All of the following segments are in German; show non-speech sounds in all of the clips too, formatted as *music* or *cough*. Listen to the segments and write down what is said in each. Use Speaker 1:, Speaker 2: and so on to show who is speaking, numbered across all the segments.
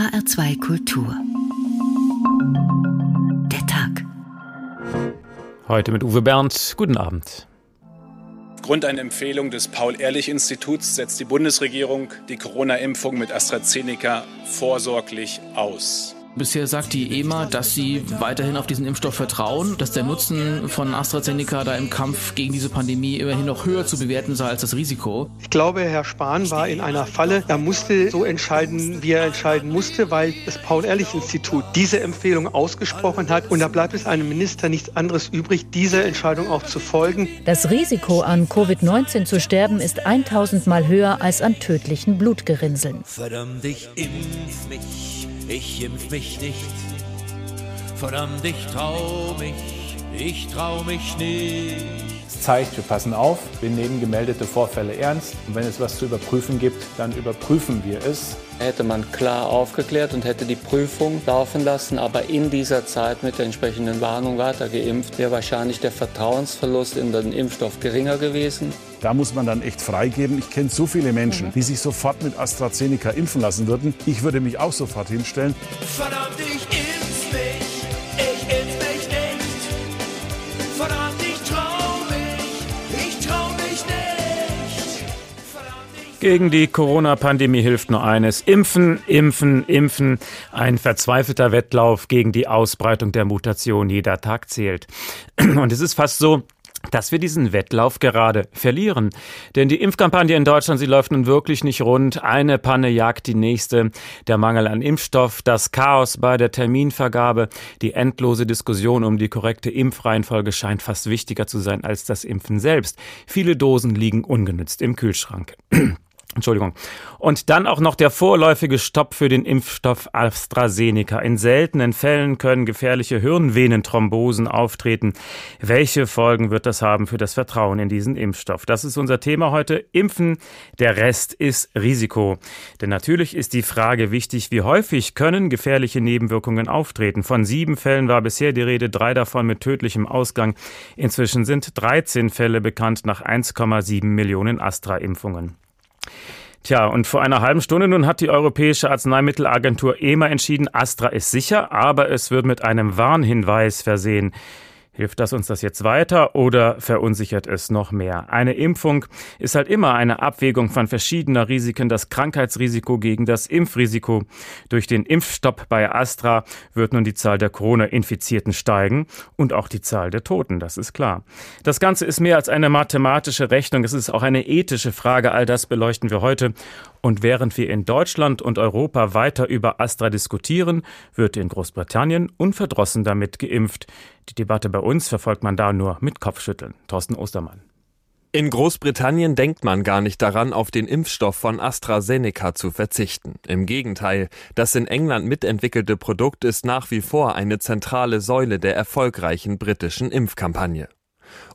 Speaker 1: HR2 Kultur. Der Tag.
Speaker 2: Heute mit Uwe Bernd. Guten Abend.
Speaker 3: Aufgrund einer Empfehlung des Paul-Ehrlich-Instituts setzt die Bundesregierung die Corona-Impfung mit AstraZeneca vorsorglich aus.
Speaker 4: Bisher sagt die EMA, dass sie weiterhin auf diesen Impfstoff vertrauen, dass der Nutzen von AstraZeneca da im Kampf gegen diese Pandemie immerhin noch höher zu bewerten sei als das Risiko.
Speaker 5: Ich glaube, Herr Spahn war in einer Falle. Er musste so entscheiden, wie er entscheiden musste, weil das Paul-Ehrlich-Institut diese Empfehlung ausgesprochen hat. Und da bleibt es einem Minister nichts anderes übrig, dieser Entscheidung auch zu folgen.
Speaker 6: Das Risiko, an Covid-19 zu sterben, ist 1000 Mal höher als an tödlichen Blutgerinnseln.
Speaker 7: Verdammt, ich impf mich ich impf mich nicht. Verdammt, ich trau mich, ich trau mich nicht.
Speaker 8: Es zeigt, wir passen auf, wir nehmen gemeldete Vorfälle ernst und wenn es was zu überprüfen gibt, dann überprüfen wir es.
Speaker 9: Hätte man klar aufgeklärt und hätte die Prüfung laufen lassen, aber in dieser Zeit mit der entsprechenden Warnung weitergeimpft, wäre wahrscheinlich der Vertrauensverlust in den Impfstoff geringer gewesen.
Speaker 10: Da muss man dann echt freigeben. Ich kenne so viele Menschen, mhm. die sich sofort mit AstraZeneca impfen lassen würden. Ich würde mich auch sofort hinstellen.
Speaker 7: Verdammt, ich impf
Speaker 2: Gegen die Corona-Pandemie hilft nur eines. Impfen, impfen, impfen. Ein verzweifelter Wettlauf gegen die Ausbreitung der Mutation. Jeder Tag zählt. *clears throat* Und es ist fast so, dass wir diesen Wettlauf gerade verlieren. Denn die Impfkampagne in Deutschland, sie läuft nun wirklich nicht rund. Eine Panne jagt die nächste. Der Mangel an Impfstoff, das Chaos bei der Terminvergabe, die endlose Diskussion um die korrekte Impfreihenfolge scheint fast wichtiger zu sein als das Impfen selbst. Viele Dosen liegen ungenützt im Kühlschrank. *clears throat* Entschuldigung. Und dann auch noch der vorläufige Stopp für den Impfstoff AstraZeneca. In seltenen Fällen können gefährliche Hirnvenenthrombosen auftreten. Welche Folgen wird das haben für das Vertrauen in diesen Impfstoff? Das ist unser Thema heute. Impfen. Der Rest ist Risiko. Denn natürlich ist die Frage wichtig, wie häufig können gefährliche Nebenwirkungen auftreten. Von sieben Fällen war bisher die Rede, drei davon mit tödlichem Ausgang. Inzwischen sind 13 Fälle bekannt nach 1,7 Millionen Astra-Impfungen. Tja, und vor einer halben Stunde nun hat die Europäische Arzneimittelagentur EMA entschieden, Astra ist sicher, aber es wird mit einem Warnhinweis versehen. Hilft das uns das jetzt weiter oder verunsichert es noch mehr? Eine Impfung ist halt immer eine Abwägung von verschiedener Risiken, das Krankheitsrisiko gegen das Impfrisiko. Durch den Impfstopp bei Astra wird nun die Zahl der Corona-Infizierten steigen und auch die Zahl der Toten, das ist klar. Das Ganze ist mehr als eine mathematische Rechnung, es ist auch eine ethische Frage, all das beleuchten wir heute. Und während wir in Deutschland und Europa weiter über Astra diskutieren, wird in Großbritannien unverdrossen damit geimpft. Die Debatte bei uns verfolgt man da nur mit Kopfschütteln. Thorsten Ostermann.
Speaker 11: In Großbritannien denkt man gar nicht daran, auf den Impfstoff von AstraZeneca zu verzichten. Im Gegenteil, das in England mitentwickelte Produkt ist nach wie vor eine zentrale Säule der erfolgreichen britischen Impfkampagne.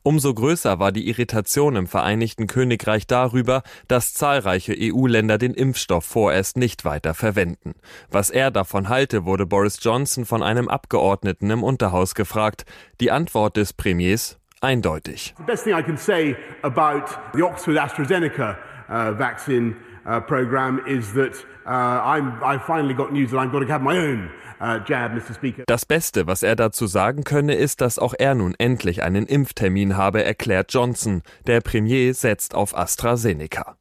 Speaker 11: Umso größer war die Irritation im Vereinigten Königreich darüber, dass zahlreiche EU-Länder den Impfstoff vorerst nicht weiter verwenden. Was er davon halte, wurde Boris Johnson von einem Abgeordneten im Unterhaus gefragt. Die Antwort des Premiers eindeutig.
Speaker 12: The best thing I can say about the Oxford AstraZeneca uh, vaccine uh, program is that uh, I finally got news that I'm going to have my own uh,
Speaker 11: das Beste, was er dazu sagen könne, ist, dass auch er nun endlich einen Impftermin habe, erklärt Johnson. Der Premier setzt auf AstraZeneca.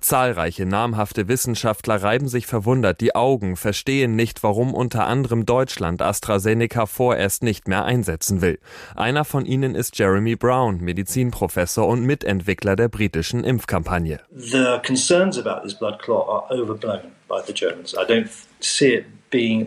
Speaker 11: Zahlreiche namhafte Wissenschaftler reiben sich verwundert die Augen, verstehen nicht, warum unter anderem Deutschland AstraZeneca vorerst nicht mehr einsetzen will. Einer von ihnen ist Jeremy Brown, Medizinprofessor und Mitentwickler der britischen Impfkampagne.
Speaker 13: The concerns about this blood clot are overblown by the Germans. I don't see it
Speaker 11: die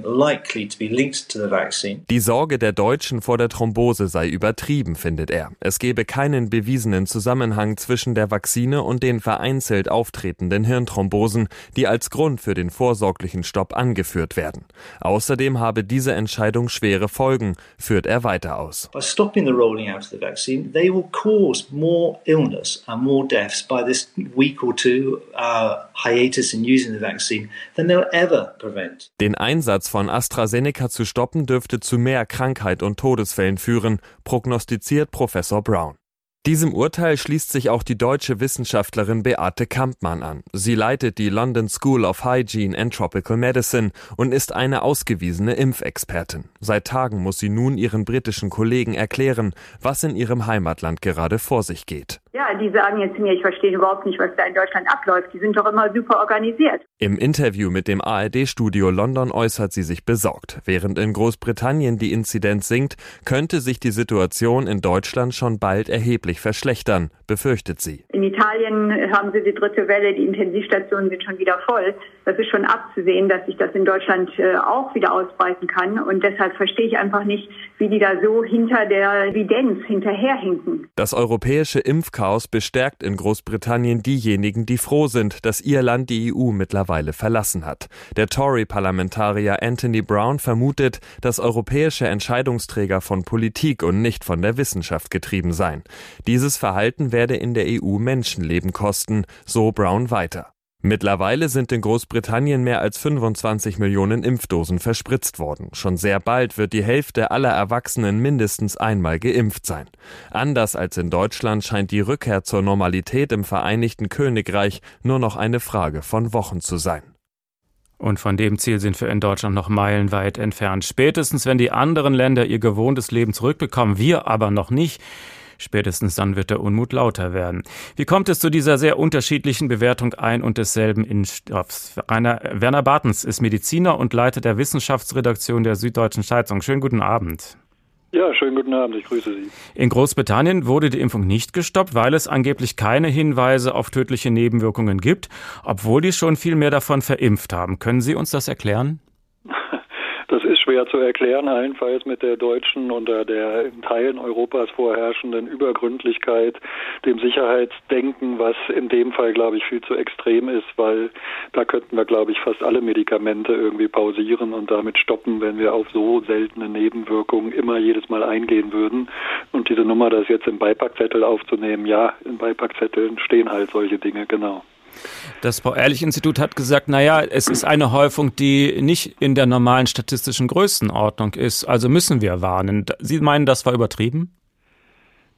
Speaker 11: Sorge der Deutschen vor der Thrombose sei übertrieben, findet er. Es gebe keinen bewiesenen Zusammenhang zwischen der Vakzine und den vereinzelt auftretenden Hirnthrombosen, die als Grund für den vorsorglichen Stopp angeführt werden. Außerdem habe diese Entscheidung schwere Folgen, führt er weiter aus.
Speaker 13: By stopping the rolling out of the vaccine, they will cause more illness and more deaths by this week or two hiatus in using the vaccine than they'll ever prevent.
Speaker 11: Den Einsatz von AstraZeneca zu stoppen dürfte zu mehr Krankheit und Todesfällen führen, prognostiziert Professor Brown. Diesem Urteil schließt sich auch die deutsche Wissenschaftlerin Beate Kampmann an. Sie leitet die London School of Hygiene and Tropical Medicine und ist eine ausgewiesene Impfexpertin. Seit Tagen muss sie nun ihren britischen Kollegen erklären, was in ihrem Heimatland gerade vor sich geht.
Speaker 14: Ja, die sagen jetzt mir, ich verstehe überhaupt nicht, was da in Deutschland abläuft. Die sind doch immer super organisiert.
Speaker 11: Im Interview mit dem ARD-Studio London äußert sie sich besorgt. Während in Großbritannien die Inzidenz sinkt, könnte sich die Situation in Deutschland schon bald erheblich verschlechtern, befürchtet sie.
Speaker 14: In Italien haben sie die dritte Welle, die Intensivstationen sind schon wieder voll. Das ist schon abzusehen, dass sich das in Deutschland äh, auch wieder ausbreiten kann. Und deshalb verstehe ich einfach nicht, wie die da so hinter der Evidenz hinterherhinken.
Speaker 11: Das europäische Impfchaos bestärkt in Großbritannien diejenigen, die froh sind, dass ihr Land die EU mittlerweile verlassen hat. Der Tory-Parlamentarier Anthony Brown vermutet, dass europäische Entscheidungsträger von Politik und nicht von der Wissenschaft getrieben seien. Dieses Verhalten werde in der EU Menschenleben kosten, so Brown weiter. Mittlerweile sind in Großbritannien mehr als 25 Millionen Impfdosen verspritzt worden. Schon sehr bald wird die Hälfte aller Erwachsenen mindestens einmal geimpft sein. Anders als in Deutschland scheint die Rückkehr zur Normalität im Vereinigten Königreich nur noch eine Frage von Wochen zu sein.
Speaker 2: Und von dem Ziel sind wir in Deutschland noch meilenweit entfernt. Spätestens, wenn die anderen Länder ihr gewohntes Leben zurückbekommen, wir aber noch nicht, Spätestens dann wird der Unmut lauter werden. Wie kommt es zu dieser sehr unterschiedlichen Bewertung ein und desselben Impfstoffs? Rainer Werner Bartens ist Mediziner und Leiter der Wissenschaftsredaktion der Süddeutschen Zeitung. Schönen guten Abend.
Speaker 15: Ja, schönen guten Abend, ich grüße Sie.
Speaker 2: In Großbritannien wurde die Impfung nicht gestoppt, weil es angeblich keine Hinweise auf tödliche Nebenwirkungen gibt, obwohl die schon viel mehr davon verimpft haben. Können Sie uns das erklären?
Speaker 15: Schwer zu erklären, allenfalls mit der deutschen oder der in Teilen Europas vorherrschenden Übergründlichkeit, dem Sicherheitsdenken, was in dem Fall, glaube ich, viel zu extrem ist, weil da könnten wir, glaube ich, fast alle Medikamente irgendwie pausieren und damit stoppen, wenn wir auf so seltene Nebenwirkungen immer jedes Mal eingehen würden. Und diese Nummer, das jetzt im Beipackzettel aufzunehmen, ja, in Beipackzetteln stehen halt solche Dinge, genau.
Speaker 2: Das Paul-Ehrlich-Institut hat gesagt, naja, es ist eine Häufung, die nicht in der normalen statistischen Größenordnung ist. Also müssen wir warnen. Sie meinen, das war übertrieben?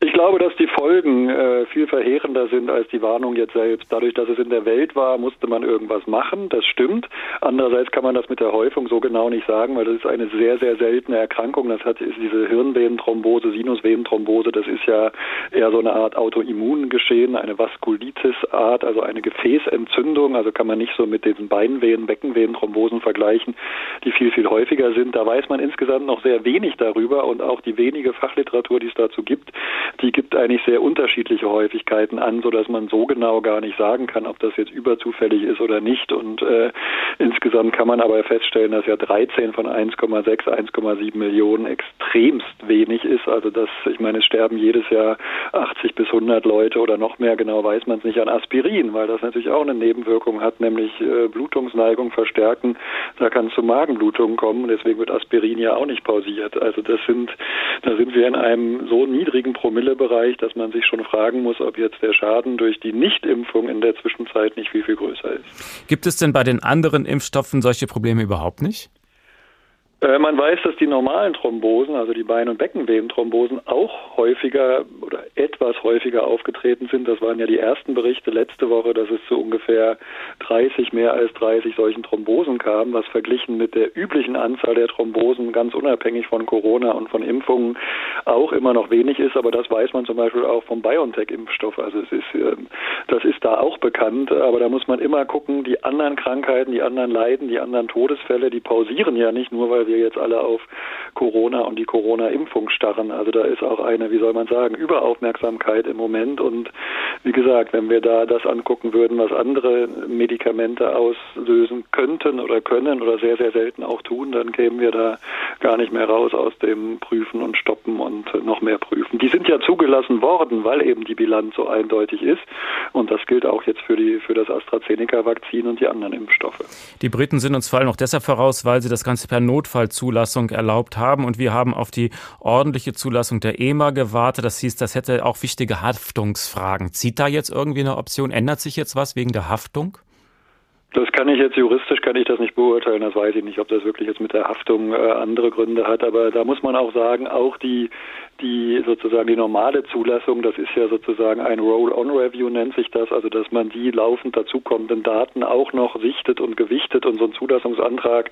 Speaker 15: Ich glaube, dass die Folgen äh, viel verheerender sind als die Warnung jetzt selbst. Dadurch, dass es in der Welt war, musste man irgendwas machen. Das stimmt. Andererseits kann man das mit der Häufung so genau nicht sagen, weil das ist eine sehr, sehr seltene Erkrankung. Das hat ist diese Hirnvenenthrombose, Sinusvenenthrombose. Das ist ja eher so eine Art Autoimmungeschehen, eine Vaskulitis-Art, also eine Gefäßentzündung. Also kann man nicht so mit diesen Beinvenen, Beckenvenenthrombosen vergleichen, die viel, viel häufiger sind. Da weiß man insgesamt noch sehr wenig darüber und auch die wenige Fachliteratur, die es dazu gibt, die gibt eigentlich sehr unterschiedliche Häufigkeiten an, so dass man so genau gar nicht sagen kann, ob das jetzt überzufällig ist oder nicht. Und äh, insgesamt kann man aber feststellen, dass ja 13 von 1,6, 1,7 Millionen extremst wenig ist. Also dass, ich meine, es sterben jedes Jahr 80 bis 100 Leute oder noch mehr, genau weiß man es nicht, an Aspirin, weil das natürlich auch eine Nebenwirkung hat, nämlich äh, Blutungsneigung verstärken. Da kann es zu Magenblutungen kommen. Deswegen wird Aspirin ja auch nicht pausiert. Also das sind, da sind wir in einem so niedrigen Promille Promillebereich, dass man sich schon fragen muss, ob jetzt der Schaden durch die Nichtimpfung in der Zwischenzeit nicht viel, viel größer ist.
Speaker 2: Gibt es denn bei den anderen Impfstoffen solche Probleme überhaupt nicht?
Speaker 15: Äh, man weiß, dass die normalen Thrombosen, also die Bein- und Beckenwebenthrombosen, auch häufiger oder etwas häufiger aufgetreten sind. Das waren ja die ersten Berichte letzte Woche, dass es zu ungefähr 30, mehr als 30 solchen Thrombosen kam, was verglichen mit der üblichen Anzahl der Thrombosen ganz unabhängig von Corona und von Impfungen auch immer noch wenig ist. Aber das weiß man zum Beispiel auch vom BioNTech-Impfstoff. Also es ist, ähm, das ist da auch bekannt. Aber da muss man immer gucken, die anderen Krankheiten, die anderen Leiden, die anderen Todesfälle, die pausieren ja nicht nur, weil wir wir jetzt alle auf Corona und die Corona-Impfung starren. Also da ist auch eine, wie soll man sagen, Überaufmerksamkeit im Moment. Und wie gesagt, wenn wir da das angucken würden, was andere Medikamente auslösen könnten oder können oder sehr, sehr selten auch tun, dann kämen wir da gar nicht mehr raus aus dem Prüfen und Stoppen und noch mehr Prüfen. Die sind ja zugelassen worden, weil eben die Bilanz so eindeutig ist. Und das gilt auch jetzt für, die, für das AstraZeneca-Vakzin und die anderen Impfstoffe.
Speaker 2: Die Briten sind uns vor allem noch deshalb voraus, weil sie das Ganze per Notfall Notfallzulassung erlaubt haben. Und wir haben auf die ordentliche Zulassung der EMA gewartet. Das hieß, das hätte auch wichtige Haftungsfragen. Zieht da jetzt irgendwie eine Option? Ändert sich jetzt was wegen der Haftung?
Speaker 15: Das kann ich jetzt juristisch kann ich das nicht beurteilen. Das weiß ich nicht, ob das wirklich jetzt mit der Haftung äh, andere Gründe hat. Aber da muss man auch sagen, auch die die sozusagen die normale Zulassung, das ist ja sozusagen ein Roll-on-Review nennt sich das, also dass man die laufend dazukommenden Daten auch noch sichtet und gewichtet. Und so ein Zulassungsantrag,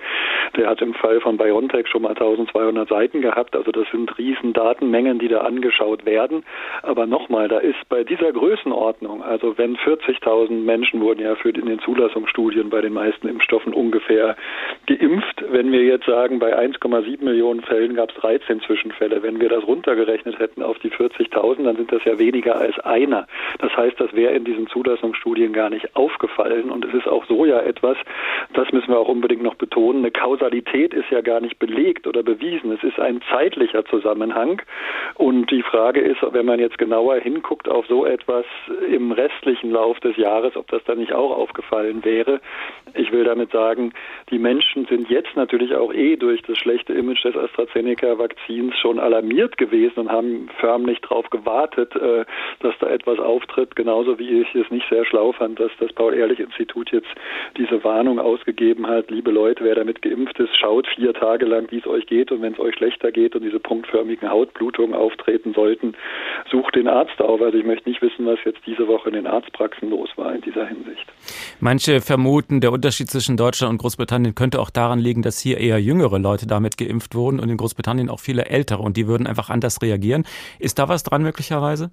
Speaker 15: der hat im Fall von BioNTech schon mal 1200 Seiten gehabt, also das sind riesen Datenmengen, die da angeschaut werden. Aber nochmal, da ist bei dieser Größenordnung, also wenn 40.000 Menschen wurden ja für in den Zulassungsstudien bei den meisten Impfstoffen ungefähr geimpft, wenn wir jetzt sagen, bei 1,7 Millionen Fällen gab es 13 Zwischenfälle, wenn wir das runter runtergerechnet hätten auf die 40.000, dann sind das ja weniger als einer. Das heißt, das wäre in diesen Zulassungsstudien gar nicht aufgefallen. Und es ist auch so ja etwas, das müssen wir auch unbedingt noch betonen, eine Kausalität ist ja gar nicht belegt oder bewiesen. Es ist ein zeitlicher Zusammenhang. Und die Frage ist, wenn man jetzt genauer hinguckt auf so etwas im restlichen Lauf des Jahres, ob das dann nicht auch aufgefallen wäre. Ich will damit sagen, die Menschen sind jetzt natürlich auch eh durch das schlechte Image des AstraZeneca-Vakzins schon alarmiert gewesen gewesen und haben förmlich darauf gewartet, äh, dass da etwas auftritt. Genauso wie ich es nicht sehr schlau fand, dass das Paul-Ehrlich-Institut jetzt diese Warnung ausgegeben hat. Liebe Leute, wer damit geimpft ist, schaut vier Tage lang, wie es euch geht. Und wenn es euch schlechter geht und diese punktförmigen Hautblutungen auftreten sollten, sucht den Arzt auf. Also ich möchte nicht wissen, was jetzt diese Woche in den Arztpraxen los war in dieser Hinsicht.
Speaker 2: Manche vermuten, der Unterschied zwischen Deutschland und Großbritannien könnte auch daran liegen, dass hier eher jüngere Leute damit geimpft wurden und in Großbritannien auch viele ältere und die würden einfach anders anders reagieren. Ist da was dran möglicherweise?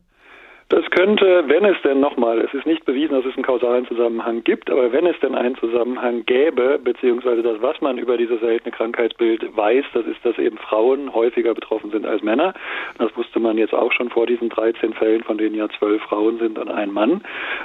Speaker 15: Das könnte, wenn es denn nochmal, es ist nicht bewiesen, dass es einen kausalen Zusammenhang gibt, aber wenn es denn einen Zusammenhang gäbe, beziehungsweise das, was man über dieses seltene Krankheitsbild weiß, das ist, dass eben Frauen häufiger betroffen sind als Männer. Das wusste man jetzt auch schon vor diesen 13 Fällen, von denen ja zwölf Frauen sind und ein Mann.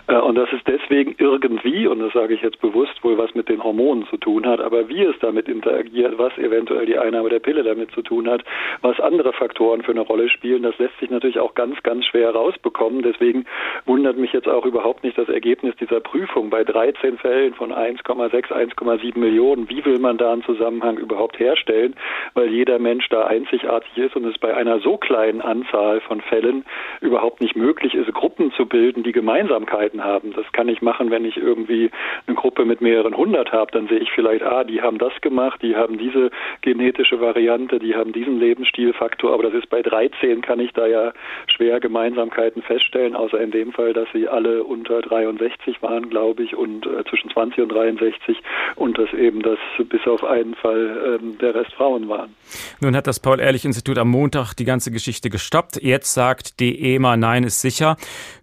Speaker 15: Äh, und das ist deswegen irgendwie, und das sage ich jetzt bewusst, wohl was mit den Hormonen zu tun hat, aber wie es damit interagiert, was eventuell die Einnahme der Pille damit zu tun hat, was andere Faktoren für eine Rolle spielen, das lässt sich natürlich auch ganz, ganz schwer rausbekommen kommen. Deswegen wundert mich jetzt auch überhaupt nicht das Ergebnis dieser Prüfung. Bei 13 Fällen von 1,6, 1,7 Millionen, wie will man da einen Zusammenhang überhaupt herstellen? Weil jeder Mensch da einzigartig ist und es bei einer so kleinen Anzahl von Fällen überhaupt nicht möglich ist, Gruppen zu bilden, die Gemeinsamkeiten haben. Das kann ich machen, wenn ich irgendwie eine Gruppe mit mehreren hundert habe. Dann sehe ich vielleicht, ah, die haben das gemacht, die haben diese genetische Variante, die haben diesen Lebensstilfaktor. Aber das ist bei 13 kann ich da ja schwer Gemeinsamkeiten feststellen feststellen, außer in dem Fall, dass sie alle unter 63 waren, glaube ich, und äh, zwischen 20 und 63 und dass eben das bis auf einen Fall ähm, der Rest Frauen waren.
Speaker 2: Nun hat das Paul-Ehrlich-Institut am Montag die ganze Geschichte gestoppt. Jetzt sagt die EMA, nein, ist sicher.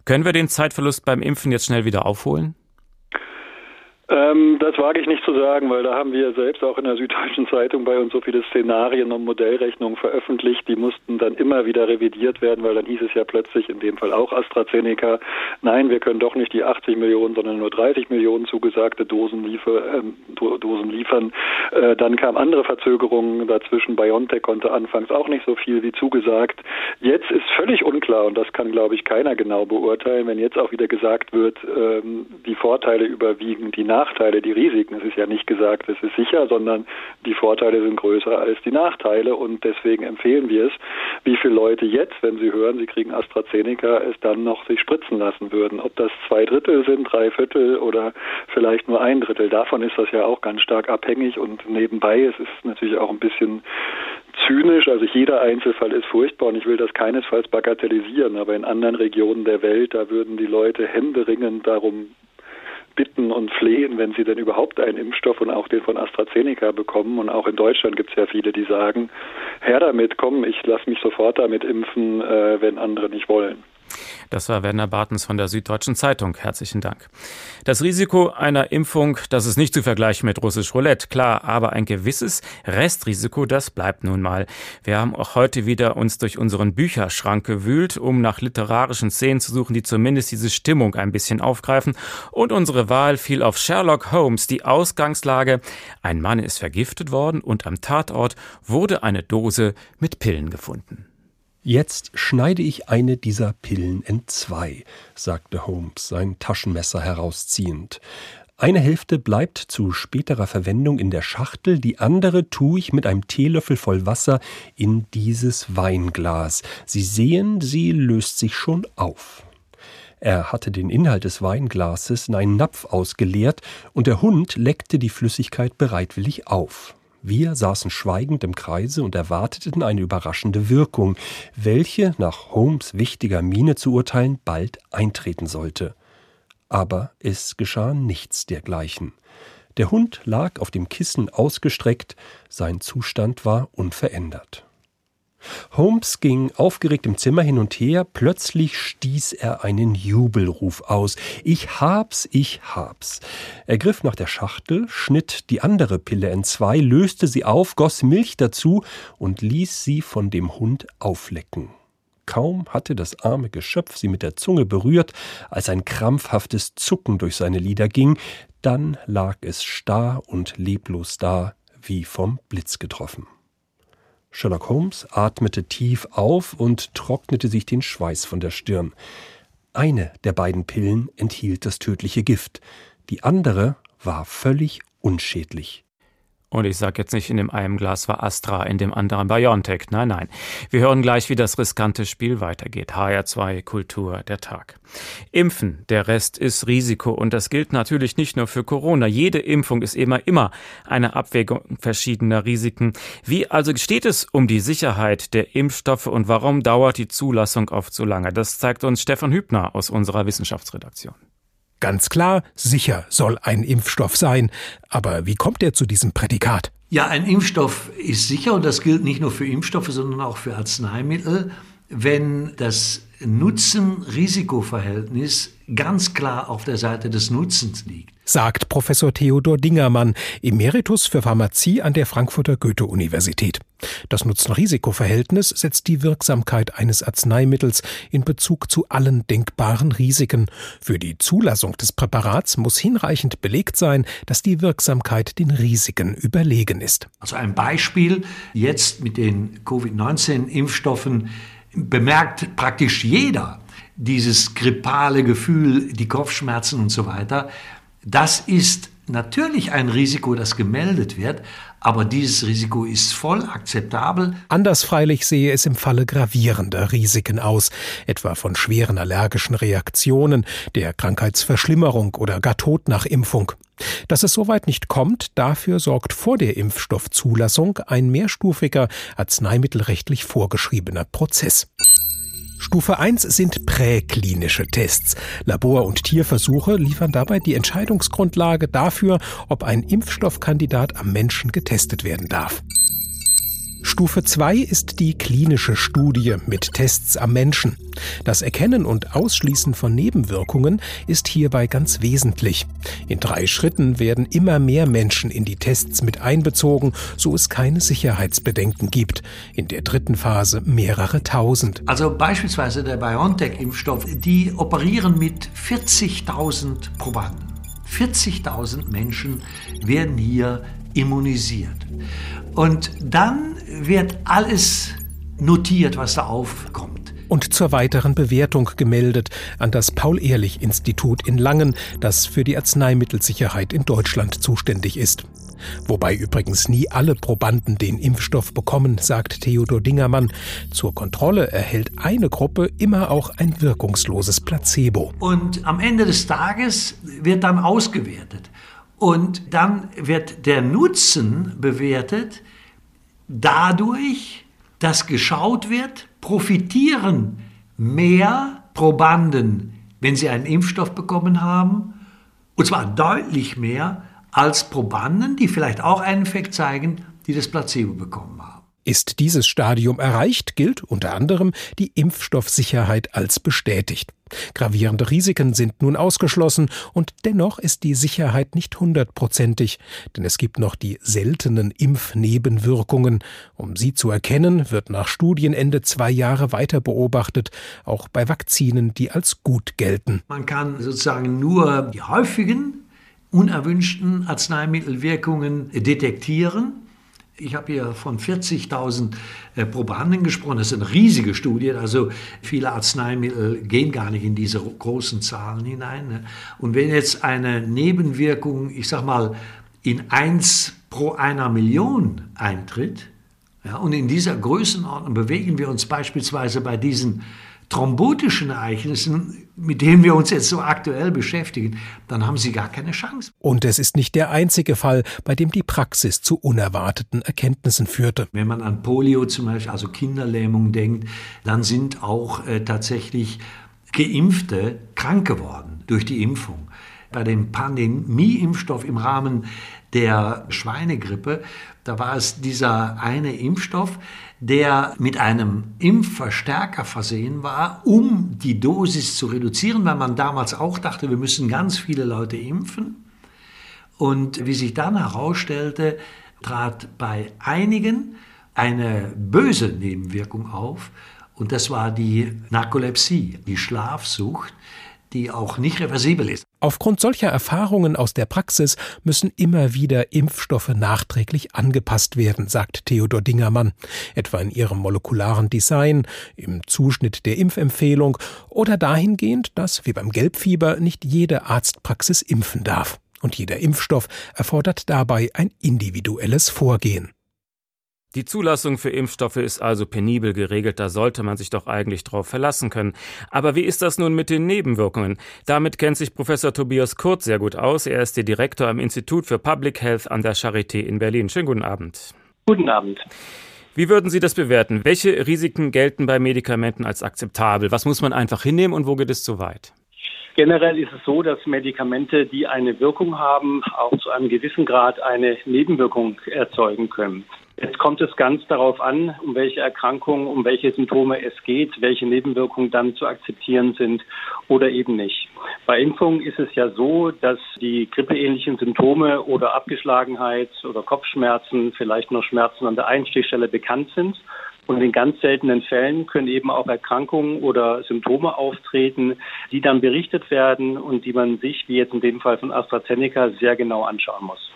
Speaker 2: Können wir den Zeitverlust beim Impfen jetzt schnell wieder aufholen?
Speaker 15: Ähm, das wage ich nicht zu sagen, weil da haben wir selbst auch in der Süddeutschen Zeitung bei uns so viele Szenarien und Modellrechnungen veröffentlicht. Die mussten dann immer wieder revidiert werden, weil dann hieß es ja plötzlich, in dem Fall auch AstraZeneca, nein, wir können doch nicht die 80 Millionen, sondern nur 30 Millionen zugesagte Dosen, liefer, ähm, Dosen liefern. Äh, dann kamen andere Verzögerungen dazwischen. BioNTech konnte anfangs auch nicht so viel wie zugesagt. Jetzt ist völlig unklar, und das kann, glaube ich, keiner genau beurteilen, wenn jetzt auch wieder gesagt wird, ähm, die Vorteile überwiegen die Nachteile. Nachteile, die Risiken. Es ist ja nicht gesagt, es ist sicher, sondern die Vorteile sind größer als die Nachteile und deswegen empfehlen wir es, wie viele Leute jetzt, wenn sie hören, sie kriegen AstraZeneca, es dann noch sich spritzen lassen würden. Ob das zwei Drittel sind, drei Viertel oder vielleicht nur ein Drittel. Davon ist das ja auch ganz stark abhängig und nebenbei, es ist natürlich auch ein bisschen zynisch. Also jeder Einzelfall ist furchtbar und ich will das keinesfalls bagatellisieren, aber in anderen Regionen der Welt, da würden die Leute händeringend darum bitten und flehen, wenn sie denn überhaupt einen Impfstoff und auch den von AstraZeneca bekommen. Und auch in Deutschland gibt es ja viele, die sagen, Herr damit, komm, ich lasse mich sofort damit impfen, äh, wenn andere nicht wollen.
Speaker 2: Das war Werner Bartens von der Süddeutschen Zeitung. Herzlichen Dank. Das Risiko einer Impfung, das ist nicht zu vergleichen mit russisch Roulette, klar, aber ein gewisses Restrisiko, das bleibt nun mal. Wir haben auch heute wieder uns durch unseren Bücherschrank gewühlt, um nach literarischen Szenen zu suchen, die zumindest diese Stimmung ein bisschen aufgreifen. Und unsere Wahl fiel auf Sherlock Holmes, die Ausgangslage. Ein Mann ist vergiftet worden und am Tatort wurde eine Dose mit Pillen gefunden.
Speaker 16: Jetzt schneide ich eine dieser Pillen entzwei, sagte Holmes, sein Taschenmesser herausziehend. Eine Hälfte bleibt zu späterer Verwendung in der Schachtel, die andere tue ich mit einem Teelöffel voll Wasser in dieses Weinglas. Sie sehen, sie löst sich schon auf. Er hatte den Inhalt des Weinglases in einen Napf ausgeleert und der Hund leckte die Flüssigkeit bereitwillig auf. Wir saßen schweigend im Kreise und erwarteten eine überraschende Wirkung, welche, nach Holmes wichtiger Miene zu urteilen, bald eintreten sollte. Aber es geschah nichts dergleichen. Der Hund lag auf dem Kissen ausgestreckt, sein Zustand war unverändert. Holmes ging aufgeregt im Zimmer hin und her, plötzlich stieß er einen Jubelruf aus. Ich hab's, ich hab's. Er griff nach der Schachtel, schnitt die andere Pille entzwei, löste sie auf, goss Milch dazu und ließ sie von dem Hund auflecken. Kaum hatte das arme Geschöpf sie mit der Zunge berührt, als ein krampfhaftes Zucken durch seine Lider ging, dann lag es starr und leblos da, wie vom Blitz getroffen. Sherlock Holmes atmete tief auf und trocknete sich den Schweiß von der Stirn. Eine der beiden Pillen enthielt das tödliche Gift, die andere war völlig unschädlich.
Speaker 2: Und ich sage jetzt nicht, in dem einen Glas war Astra, in dem anderen BioNTech. Nein, nein. Wir hören gleich, wie das riskante Spiel weitergeht. HR2 Kultur der Tag. Impfen, der Rest ist Risiko. Und das gilt natürlich nicht nur für Corona. Jede Impfung ist immer, immer eine Abwägung verschiedener Risiken. Wie also steht es um die Sicherheit der Impfstoffe und warum dauert die Zulassung oft so lange? Das zeigt uns Stefan Hübner aus unserer Wissenschaftsredaktion.
Speaker 17: Ganz klar, sicher soll ein Impfstoff sein. Aber wie kommt er zu diesem Prädikat?
Speaker 18: Ja, ein Impfstoff ist sicher und das gilt nicht nur für Impfstoffe, sondern auch für Arzneimittel, wenn das Nutzen-Risiko-Verhältnis ganz klar auf der Seite des Nutzens liegt.
Speaker 17: Sagt Professor Theodor Dingermann, Emeritus für Pharmazie an der Frankfurter Goethe-Universität. Das Nutzen-Risiko-Verhältnis setzt die Wirksamkeit eines Arzneimittels in Bezug zu allen denkbaren Risiken. Für die Zulassung des Präparats muss hinreichend belegt sein, dass die Wirksamkeit den Risiken überlegen ist.
Speaker 18: Also ein Beispiel jetzt mit den Covid-19-Impfstoffen bemerkt praktisch jeder dieses grippale Gefühl, die Kopfschmerzen und so weiter. Das ist natürlich ein Risiko, das gemeldet wird, aber dieses Risiko ist voll akzeptabel.
Speaker 17: Anders freilich sehe es im Falle gravierender Risiken aus, etwa von schweren allergischen Reaktionen, der Krankheitsverschlimmerung oder gar Tod nach Impfung. Dass es soweit nicht kommt, dafür sorgt vor der Impfstoffzulassung ein mehrstufiger, arzneimittelrechtlich vorgeschriebener Prozess. Stufe 1 sind präklinische Tests. Labor- und Tierversuche liefern dabei die Entscheidungsgrundlage dafür, ob ein Impfstoffkandidat am Menschen getestet werden darf. Stufe 2 ist die klinische Studie mit Tests am Menschen. Das Erkennen und Ausschließen von Nebenwirkungen ist hierbei ganz wesentlich. In drei Schritten werden immer mehr Menschen in die Tests mit einbezogen, so es keine Sicherheitsbedenken gibt. In der dritten Phase mehrere tausend.
Speaker 18: Also beispielsweise der BioNTech-Impfstoff, die operieren mit 40.000 Probanden. 40.000 Menschen werden hier immunisiert. Und dann wird alles notiert, was da aufkommt.
Speaker 17: Und zur weiteren Bewertung gemeldet an das Paul-Ehrlich-Institut in Langen, das für die Arzneimittelsicherheit in Deutschland zuständig ist. Wobei übrigens nie alle Probanden den Impfstoff bekommen, sagt Theodor Dingermann. Zur Kontrolle erhält eine Gruppe immer auch ein wirkungsloses Placebo.
Speaker 18: Und am Ende des Tages wird dann ausgewertet. Und dann wird der Nutzen bewertet dadurch, dass geschaut wird, profitieren mehr Probanden, wenn sie einen Impfstoff bekommen haben, und zwar deutlich mehr als Probanden, die vielleicht auch einen Effekt zeigen, die das Placebo bekommen haben.
Speaker 17: Ist dieses Stadium erreicht, gilt unter anderem die Impfstoffsicherheit als bestätigt. Gravierende Risiken sind nun ausgeschlossen und dennoch ist die Sicherheit nicht hundertprozentig, denn es gibt noch die seltenen Impfnebenwirkungen. Um sie zu erkennen, wird nach Studienende zwei Jahre weiter beobachtet, auch bei Vakzinen, die als gut gelten.
Speaker 18: Man kann sozusagen nur die häufigen unerwünschten Arzneimittelwirkungen detektieren ich habe hier von 40.000 äh, Probanden gesprochen. Das sind riesige Studien. Also viele Arzneimittel gehen gar nicht in diese großen Zahlen hinein. Ne? Und wenn jetzt eine Nebenwirkung, ich sag mal, in 1 pro einer Million eintritt, ja, und in dieser Größenordnung bewegen wir uns beispielsweise bei diesen thrombotischen Ereignissen, mit denen wir uns jetzt so aktuell beschäftigen, dann haben sie gar keine Chance.
Speaker 17: Und es ist nicht der einzige Fall, bei dem die Praxis zu unerwarteten Erkenntnissen führte.
Speaker 18: Wenn man an Polio zum Beispiel, also Kinderlähmung denkt, dann sind auch äh, tatsächlich Geimpfte krank geworden durch die Impfung. Bei dem Pandemie-Impfstoff im Rahmen der Schweinegrippe, da war es dieser eine Impfstoff, der mit einem Impfverstärker versehen war, um die Dosis zu reduzieren, weil man damals auch dachte, wir müssen ganz viele Leute impfen. Und wie sich dann herausstellte, trat bei einigen eine böse Nebenwirkung auf, und das war die Narkolepsie, die Schlafsucht, die auch nicht reversibel ist.
Speaker 17: Aufgrund solcher Erfahrungen aus der Praxis müssen immer wieder Impfstoffe nachträglich angepasst werden, sagt Theodor Dingermann, etwa in ihrem molekularen Design, im Zuschnitt der Impfempfehlung oder dahingehend, dass, wie beim Gelbfieber, nicht jede Arztpraxis impfen darf. Und jeder Impfstoff erfordert dabei ein individuelles Vorgehen.
Speaker 2: Die Zulassung für Impfstoffe ist also penibel geregelt, da sollte man sich doch eigentlich drauf verlassen können. Aber wie ist das nun mit den Nebenwirkungen? Damit kennt sich Professor Tobias Kurz sehr gut aus. Er ist der Direktor am Institut für Public Health an der Charité in Berlin. Schönen guten Abend.
Speaker 19: Guten Abend.
Speaker 2: Wie würden Sie das bewerten? Welche Risiken gelten bei Medikamenten als akzeptabel? Was muss man einfach hinnehmen und wo geht es zu weit?
Speaker 19: Generell ist es so, dass Medikamente, die eine Wirkung haben, auch zu einem gewissen Grad eine Nebenwirkung erzeugen können. Jetzt kommt es ganz darauf an, um welche Erkrankungen, um welche Symptome es geht, welche Nebenwirkungen dann zu akzeptieren sind oder eben nicht. Bei Impfungen ist es ja so, dass die grippeähnlichen Symptome oder Abgeschlagenheit oder Kopfschmerzen, vielleicht noch Schmerzen an der Einstichstelle bekannt sind. Und in ganz seltenen Fällen können eben auch Erkrankungen oder Symptome auftreten, die dann berichtet werden und die man sich, wie jetzt in dem Fall von AstraZeneca, sehr genau anschauen muss.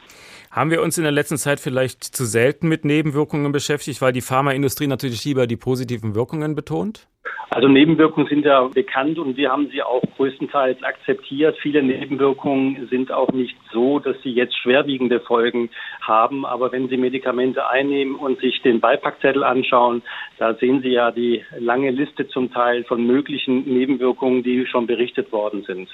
Speaker 2: Haben wir uns in der letzten Zeit vielleicht zu selten mit Nebenwirkungen beschäftigt, weil die Pharmaindustrie natürlich lieber die positiven Wirkungen betont?
Speaker 19: Also Nebenwirkungen sind ja bekannt und wir haben sie auch größtenteils akzeptiert. Viele Nebenwirkungen sind auch nicht so, dass sie jetzt schwerwiegende Folgen haben. Aber wenn Sie Medikamente einnehmen und sich den Beipackzettel anschauen, da sehen Sie ja die lange Liste zum Teil von möglichen Nebenwirkungen, die schon berichtet worden sind.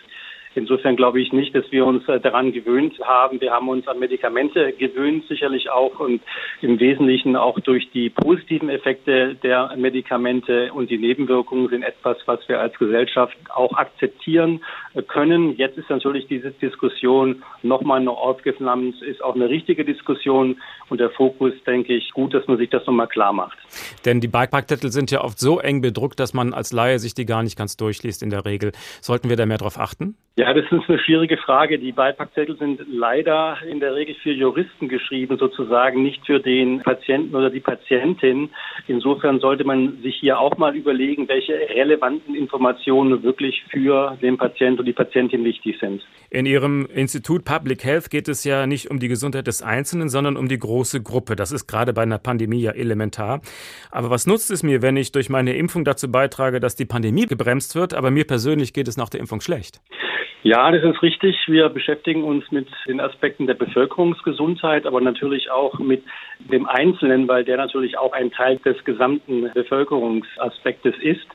Speaker 19: Insofern glaube ich nicht, dass wir uns äh, daran gewöhnt haben. Wir haben uns an Medikamente gewöhnt, sicherlich auch und im Wesentlichen auch durch die positiven Effekte der Medikamente und die Nebenwirkungen sind etwas, was wir als Gesellschaft auch akzeptieren äh, können. Jetzt ist natürlich diese Diskussion nochmal noch aufgeflammt, ist auch eine richtige Diskussion und der Fokus, denke ich, gut, dass man sich das nochmal klar macht.
Speaker 2: Denn die Beipackzettel sind ja oft so eng bedruckt, dass man als Laie sich die gar nicht ganz durchliest in der Regel. Sollten wir da mehr darauf achten?
Speaker 19: Das ist eine schwierige Frage. Die Beipackzettel sind leider in der Regel für Juristen geschrieben, sozusagen nicht für den Patienten oder die Patientin. Insofern sollte man sich hier auch mal überlegen, welche relevanten Informationen wirklich für den Patienten und die Patientin wichtig sind.
Speaker 2: In Ihrem Institut Public Health geht es ja nicht um die Gesundheit des Einzelnen, sondern um die große Gruppe. Das ist gerade bei einer Pandemie ja elementar. Aber was nutzt es mir, wenn ich durch meine Impfung dazu beitrage, dass die Pandemie gebremst wird, aber mir persönlich geht es nach der Impfung schlecht?
Speaker 19: Ja, das ist richtig. Wir beschäftigen uns mit den Aspekten der Bevölkerungsgesundheit, aber natürlich auch mit dem Einzelnen, weil der natürlich auch ein Teil des gesamten Bevölkerungsaspektes ist.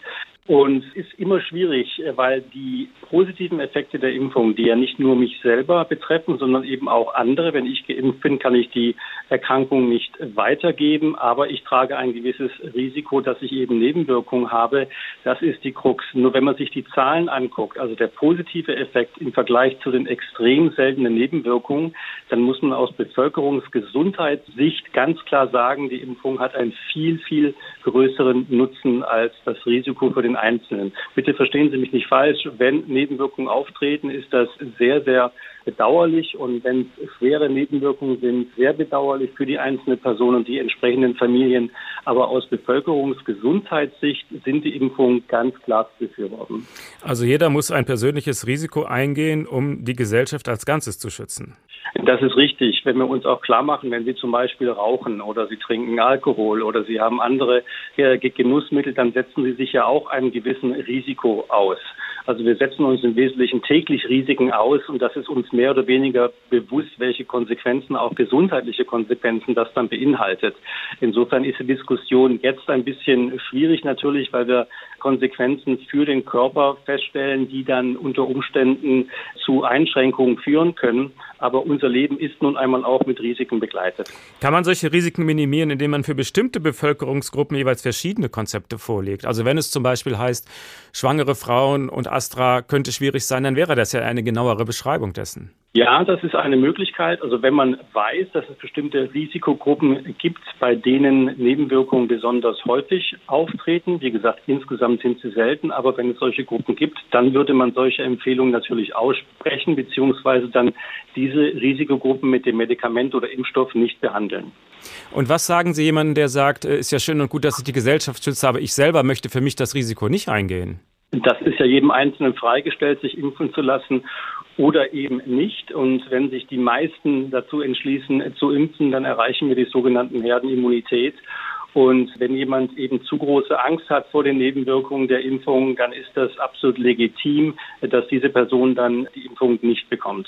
Speaker 19: Und es ist immer schwierig, weil die positiven Effekte der Impfung, die ja nicht nur mich selber betreffen, sondern eben auch andere, wenn ich geimpft bin, kann ich die Erkrankung nicht weitergeben, aber ich trage ein gewisses Risiko, dass ich eben Nebenwirkungen habe. Das ist die Krux. Nur wenn man sich die Zahlen anguckt, also der positive Effekt im Vergleich zu den extrem seltenen Nebenwirkungen, dann muss man aus Bevölkerungsgesundheitssicht ganz klar sagen, die Impfung hat einen viel, viel größeren Nutzen als das Risiko für den Einzelnen. Bitte verstehen Sie mich nicht falsch. Wenn Nebenwirkungen auftreten, ist das sehr, sehr bedauerlich und wenn es schwere Nebenwirkungen sind, sehr bedauerlich für die einzelne Person und die entsprechenden Familien. Aber aus Bevölkerungsgesundheitssicht sind die Impfungen ganz klar zu befürworten.
Speaker 2: Also jeder muss ein persönliches Risiko eingehen, um die Gesellschaft als Ganzes zu schützen.
Speaker 19: Das ist richtig. Wenn wir uns auch klar machen, wenn Sie zum Beispiel rauchen oder Sie trinken Alkohol oder Sie haben andere Genussmittel, dann setzen Sie sich ja auch einem gewissen Risiko aus. Also wir setzen uns im Wesentlichen täglich Risiken aus und das ist uns mehr oder weniger bewusst, welche Konsequenzen, auch gesundheitliche Konsequenzen das dann beinhaltet. Insofern ist die Diskussion jetzt ein bisschen schwierig natürlich, weil wir Konsequenzen für den Körper feststellen, die dann unter Umständen zu Einschränkungen führen können. Aber unser Leben ist nun einmal auch mit Risiken begleitet.
Speaker 2: Kann man solche Risiken minimieren, indem man für bestimmte Bevölkerungsgruppen jeweils verschiedene Konzepte vorlegt? Also wenn es zum Beispiel heißt, schwangere Frauen und Astra könnte schwierig sein, dann wäre das ja eine genauere Beschreibung dessen.
Speaker 19: Ja, das ist eine Möglichkeit. Also wenn man weiß, dass es bestimmte Risikogruppen gibt, bei denen Nebenwirkungen besonders häufig auftreten, wie gesagt, insgesamt sind sie selten, aber wenn es solche Gruppen gibt, dann würde man solche Empfehlungen natürlich aussprechen, beziehungsweise dann diese Risikogruppen mit dem Medikament oder Impfstoff nicht behandeln.
Speaker 2: Und was sagen Sie jemandem, der sagt, äh, ist ja schön und gut, dass ich die Gesellschaft schütze, aber ich selber möchte für mich das Risiko nicht eingehen?
Speaker 19: Das ist ja jedem Einzelnen freigestellt, sich impfen zu lassen oder eben nicht. Und wenn sich die meisten dazu entschließen, zu impfen, dann erreichen wir die sogenannten Herdenimmunität. Und wenn jemand eben zu große Angst hat vor den Nebenwirkungen der Impfung, dann ist das absolut legitim, dass diese Person dann die Impfung nicht bekommt.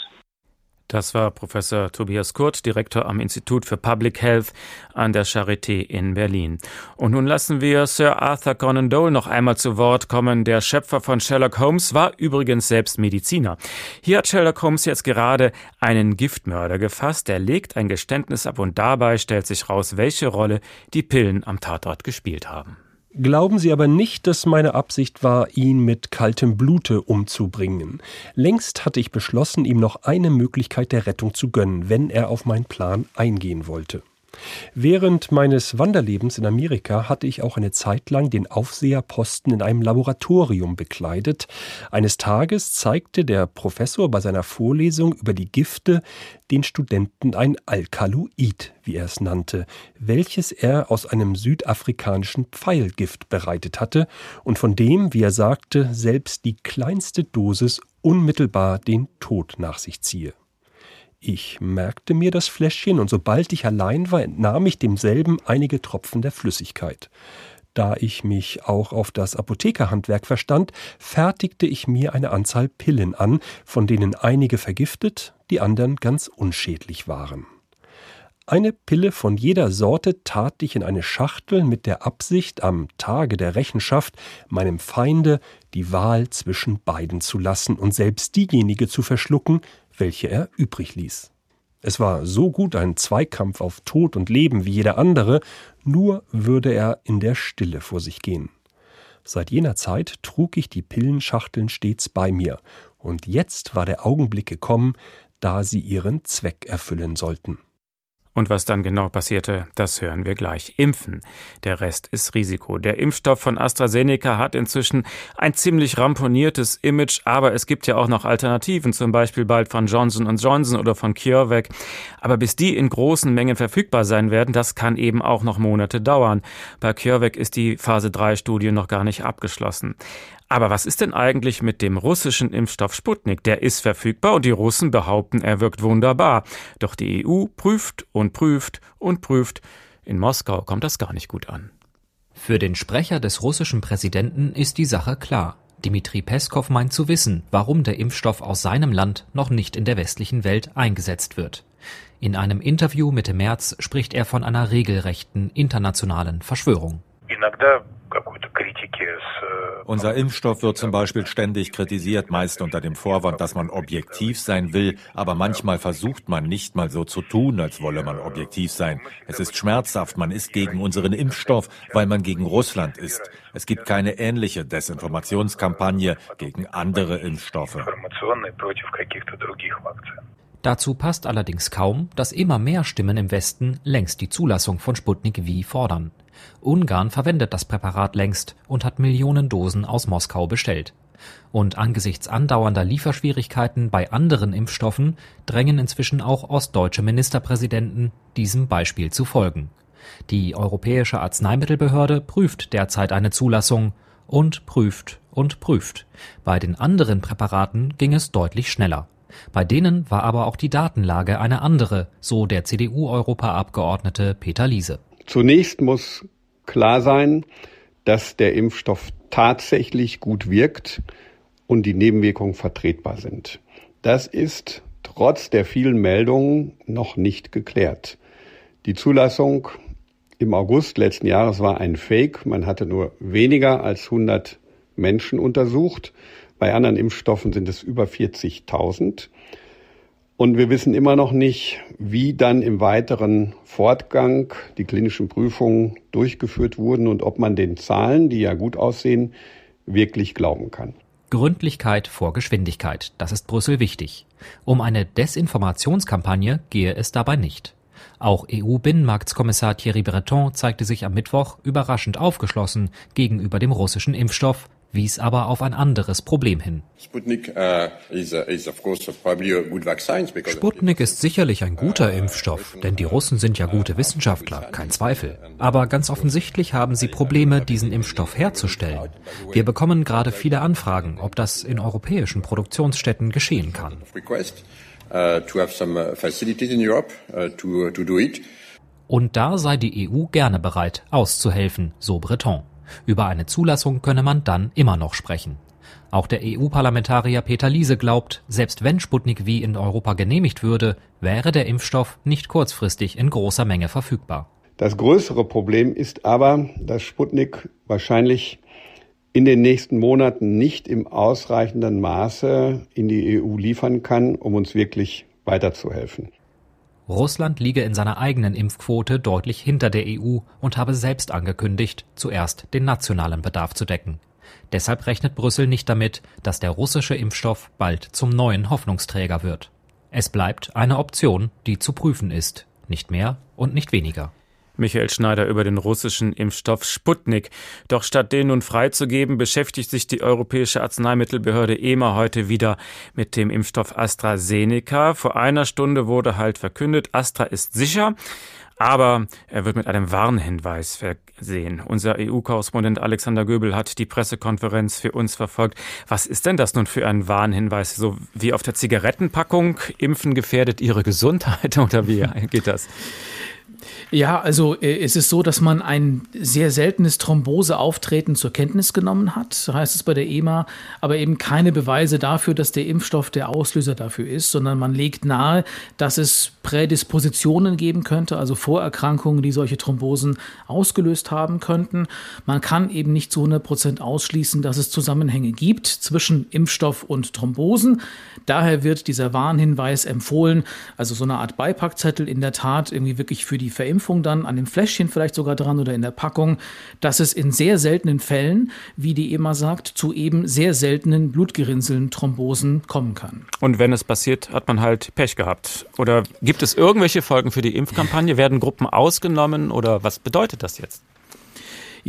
Speaker 2: Das war Professor Tobias Kurt, Direktor am Institut für Public Health an der Charité in Berlin. Und nun lassen wir Sir Arthur Conan Doyle noch einmal zu Wort kommen. Der Schöpfer von Sherlock Holmes war übrigens selbst Mediziner. Hier hat Sherlock Holmes jetzt gerade einen Giftmörder gefasst. Er legt ein Geständnis ab und dabei stellt sich raus, welche Rolle die Pillen am Tatort gespielt haben.
Speaker 16: Glauben Sie aber nicht, dass meine Absicht war, ihn mit kaltem Blute umzubringen. Längst hatte ich beschlossen, ihm noch eine Möglichkeit der Rettung zu gönnen, wenn er auf meinen Plan eingehen wollte. Während meines Wanderlebens in Amerika hatte ich auch eine Zeit lang den Aufseherposten in einem Laboratorium bekleidet. Eines Tages zeigte der Professor bei seiner Vorlesung über die Gifte den Studenten ein Alkaloid, wie er es nannte, welches er aus einem südafrikanischen Pfeilgift bereitet hatte und von dem, wie er sagte, selbst die kleinste Dosis unmittelbar den Tod nach sich ziehe. Ich merkte mir das Fläschchen und sobald ich allein war, entnahm ich demselben einige Tropfen der Flüssigkeit. Da ich mich auch auf das Apothekerhandwerk verstand, fertigte ich mir eine Anzahl Pillen an, von denen einige vergiftet, die anderen ganz unschädlich waren. Eine Pille von jeder Sorte tat ich in eine Schachtel mit der Absicht, am Tage der Rechenschaft meinem Feinde die Wahl zwischen beiden zu lassen und selbst diejenige zu verschlucken, welche er übrig ließ. Es war so gut ein Zweikampf auf Tod und Leben wie jeder andere, nur würde er in der Stille vor sich gehen. Seit jener Zeit trug ich die Pillenschachteln stets bei mir, und jetzt war der Augenblick gekommen, da sie ihren Zweck erfüllen sollten.
Speaker 2: Und was dann genau passierte, das hören wir gleich. Impfen. Der Rest ist Risiko. Der Impfstoff von AstraZeneca hat inzwischen ein ziemlich ramponiertes Image, aber es gibt ja auch noch Alternativen, zum Beispiel bald von Johnson Johnson oder von CureVac. Aber bis die in großen Mengen verfügbar sein werden, das kann eben auch noch Monate dauern. Bei CureVac ist die Phase 3 Studie noch gar nicht abgeschlossen. Aber was ist denn eigentlich mit dem russischen Impfstoff Sputnik? Der ist verfügbar und die Russen behaupten, er wirkt wunderbar. Doch die EU prüft und prüft und prüft. In Moskau kommt das gar nicht gut an.
Speaker 20: Für den Sprecher des russischen Präsidenten ist die Sache klar. Dimitri Peskov meint zu wissen, warum der Impfstoff aus seinem Land noch nicht in der westlichen Welt eingesetzt wird. In einem Interview Mitte März spricht er von einer regelrechten internationalen Verschwörung.
Speaker 21: Unser Impfstoff wird zum Beispiel ständig kritisiert, meist unter dem Vorwand, dass man objektiv sein will, aber manchmal versucht man nicht mal so zu tun, als wolle man objektiv sein. Es ist schmerzhaft, man ist gegen unseren Impfstoff, weil man gegen Russland ist. Es gibt keine ähnliche Desinformationskampagne gegen andere Impfstoffe.
Speaker 20: Dazu passt allerdings kaum, dass immer mehr Stimmen im Westen längst die Zulassung von Sputnik V fordern. Ungarn verwendet das Präparat längst und hat Millionen Dosen aus Moskau bestellt. Und angesichts andauernder Lieferschwierigkeiten bei anderen Impfstoffen drängen inzwischen auch ostdeutsche Ministerpräsidenten, diesem Beispiel zu folgen. Die Europäische Arzneimittelbehörde prüft derzeit eine Zulassung und prüft und prüft. Bei den anderen Präparaten ging es deutlich schneller. Bei denen war aber auch die Datenlage eine andere, so der CDU-Europaabgeordnete Peter Liese.
Speaker 22: Zunächst muss klar sein, dass der Impfstoff tatsächlich gut wirkt
Speaker 23: und die Nebenwirkungen vertretbar sind. Das ist trotz der vielen Meldungen noch nicht geklärt. Die Zulassung im August letzten Jahres war ein Fake. Man hatte nur weniger als 100 Menschen untersucht. Bei anderen Impfstoffen sind es über 40.000. Und wir wissen immer noch nicht, wie dann im weiteren Fortgang die klinischen Prüfungen durchgeführt wurden und ob man den Zahlen, die ja gut aussehen, wirklich glauben kann.
Speaker 20: Gründlichkeit vor Geschwindigkeit, das ist Brüssel wichtig. Um eine Desinformationskampagne gehe es dabei nicht. Auch EU-Binnenmarktskommissar Thierry Breton zeigte sich am Mittwoch überraschend aufgeschlossen gegenüber dem russischen Impfstoff, wies aber auf ein anderes Problem hin.
Speaker 22: Sputnik uh,
Speaker 20: Sputnik ist sicherlich ein guter Impfstoff, denn die Russen sind ja gute Wissenschaftler, kein Zweifel. Aber ganz offensichtlich haben sie Probleme, diesen Impfstoff herzustellen. Wir bekommen gerade viele Anfragen, ob das in europäischen Produktionsstätten geschehen kann.
Speaker 22: Uh,
Speaker 20: Und da sei die EU gerne bereit, auszuhelfen, so Breton. Über eine Zulassung könne man dann immer noch sprechen. Auch der EU-Parlamentarier Peter Liese glaubt, selbst wenn Sputnik V in Europa genehmigt würde, wäre der Impfstoff nicht kurzfristig in großer Menge verfügbar.
Speaker 23: Das größere Problem ist aber, dass Sputnik wahrscheinlich in den nächsten Monaten nicht im ausreichenden Maße in die EU liefern kann, um uns wirklich weiterzuhelfen.
Speaker 20: Russland liege in seiner eigenen Impfquote deutlich hinter der EU und habe selbst angekündigt, zuerst den nationalen Bedarf zu decken. Deshalb rechnet Brüssel nicht damit, dass der russische Impfstoff bald zum neuen Hoffnungsträger wird. Es bleibt eine Option, die zu prüfen ist, nicht mehr und nicht weniger.
Speaker 2: Michael Schneider über den russischen Impfstoff Sputnik. Doch statt den nun freizugeben, beschäftigt sich die Europäische Arzneimittelbehörde EMA heute wieder mit dem Impfstoff AstraZeneca. Vor einer Stunde wurde halt verkündet, Astra ist sicher. Aber er wird mit einem Warnhinweis versehen. Unser EU-Korrespondent Alexander Göbel hat die Pressekonferenz für uns verfolgt. Was ist denn das nun für ein Warnhinweis? So wie auf der Zigarettenpackung, Impfen gefährdet Ihre Gesundheit *laughs* oder wie geht das?
Speaker 4: Ja, also äh, es ist so, dass man ein sehr seltenes Thromboseauftreten zur Kenntnis genommen hat, so heißt es bei der EMA, aber eben keine Beweise dafür, dass der Impfstoff der Auslöser dafür ist, sondern man legt nahe, dass es Prädispositionen geben könnte, also Vorerkrankungen, die solche Thrombosen ausgelöst haben könnten. Man kann eben nicht zu 100 Prozent ausschließen, dass es Zusammenhänge gibt zwischen Impfstoff und Thrombosen. Daher wird dieser Warnhinweis empfohlen, also so eine Art Beipackzettel in der Tat irgendwie wirklich für die Verimpfung dann an dem Fläschchen vielleicht sogar dran oder in der Packung, dass es in sehr seltenen Fällen, wie die EMA sagt, zu eben sehr seltenen Blutgerinnseln, Thrombosen kommen kann.
Speaker 2: Und wenn es passiert, hat man halt Pech gehabt. Oder gibt es irgendwelche Folgen für die Impfkampagne? Werden Gruppen ausgenommen oder was bedeutet das jetzt?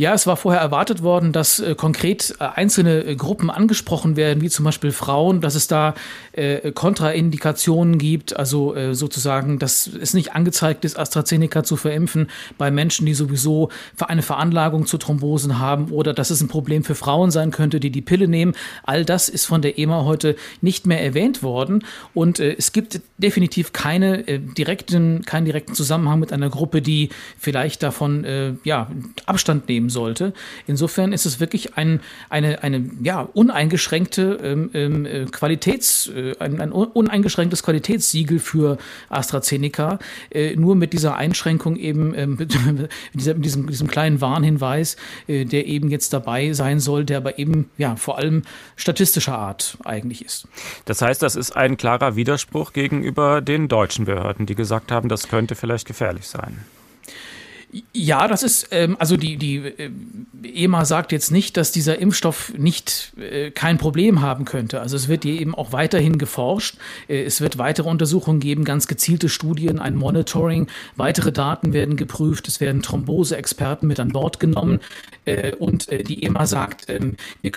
Speaker 4: Ja, es war vorher erwartet worden, dass äh, konkret äh, einzelne äh, Gruppen angesprochen werden, wie zum Beispiel Frauen, dass es da äh, Kontraindikationen gibt, also äh, sozusagen, dass es nicht angezeigt ist, AstraZeneca zu verimpfen bei Menschen, die sowieso eine Veranlagung zu Thrombosen haben oder dass es ein Problem für Frauen sein könnte, die die Pille nehmen. All das ist von der EMA heute nicht mehr erwähnt worden und äh, es gibt definitiv keine direkten, keinen direkten Zusammenhang mit einer Gruppe, die vielleicht davon ja, Abstand nehmen sollte. Insofern ist es wirklich ein, eine, eine ja, uneingeschränkte ähm, ähm, äh, Qualitäts, äh, ein, ein, uneingeschränktes Qualitätssiegel für AstraZeneca, äh, nur mit dieser Einschränkung eben, ähm, *laughs* mit, dieser, mit diesem, diesem kleinen Warnhinweis, äh, der eben jetzt dabei sein soll, der aber eben ja vor allem statistischer Art eigentlich ist.
Speaker 2: Das heißt, das ist ein klarer Widerspruch gegenüber den deutschen Behörden, die gesagt haben, das könnte vielleicht gefährlich sein.
Speaker 4: Ja, das ist, ähm, also die, die äh, EMA sagt jetzt nicht, dass dieser Impfstoff nicht äh, kein Problem haben könnte. Also es wird hier eben auch weiterhin geforscht. Äh, es wird weitere Untersuchungen geben, ganz gezielte Studien, ein Monitoring, weitere Daten werden geprüft, es werden Thrombose-Experten mit an Bord genommen. Äh, und äh, die EMA sagt, ähm, wir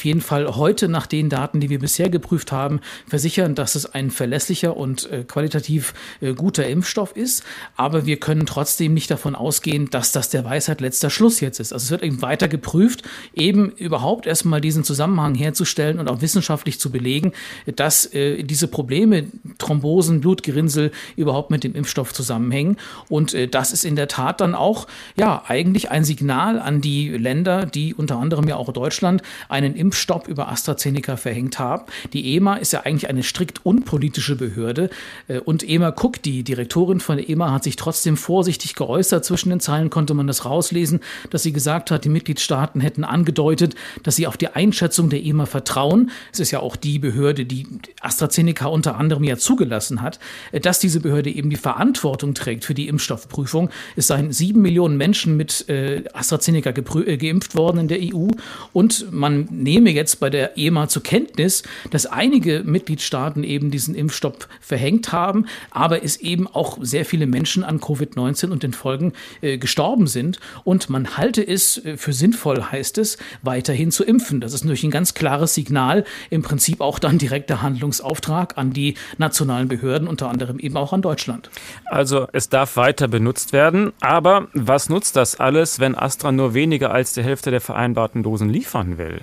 Speaker 4: auf jeden Fall heute nach den Daten, die wir bisher geprüft haben, versichern, dass es ein verlässlicher und äh, qualitativ äh, guter Impfstoff ist. Aber wir können trotzdem nicht davon ausgehen, dass das der Weisheit letzter Schluss jetzt ist. Also es wird eben weiter geprüft, eben überhaupt erstmal diesen Zusammenhang herzustellen und auch wissenschaftlich zu belegen, dass äh, diese Probleme, Thrombosen, Blutgerinnsel überhaupt mit dem Impfstoff zusammenhängen. Und äh, das ist in der Tat dann auch, ja, eigentlich ein Signal an die Länder, die unter anderem ja auch Deutschland einen Impfstoff Impfstopp über AstraZeneca verhängt haben. Die EMA ist ja eigentlich eine strikt unpolitische Behörde äh, und EMA Cook, die Direktorin von der EMA, hat sich trotzdem vorsichtig geäußert. Zwischen den Zeilen konnte man das rauslesen, dass sie gesagt hat, die Mitgliedstaaten hätten angedeutet, dass sie auf die Einschätzung der EMA vertrauen. Es ist ja auch die Behörde, die AstraZeneca unter anderem ja zugelassen hat, äh, dass diese Behörde eben die Verantwortung trägt für die Impfstoffprüfung. Es seien sieben Millionen Menschen mit äh, AstraZeneca geimpft worden in der EU und man nehme jetzt bei der EMA zur Kenntnis, dass einige Mitgliedstaaten eben diesen Impfstoff verhängt haben, aber es eben auch sehr viele Menschen an Covid-19 und den Folgen äh, gestorben sind und man halte es äh, für sinnvoll, heißt es, weiterhin zu impfen. Das ist natürlich ein ganz klares Signal, im Prinzip auch dann direkter Handlungsauftrag an die nationalen Behörden, unter anderem eben auch an Deutschland.
Speaker 2: Also es darf weiter benutzt werden, aber was nutzt das alles, wenn Astra nur weniger als die Hälfte der vereinbarten Dosen liefern will?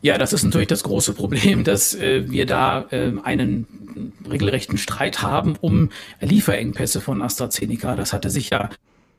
Speaker 4: Ja, das ist natürlich das große Problem, dass äh, wir da äh, einen regelrechten Streit haben um Lieferengpässe von AstraZeneca. Das hatte sich ja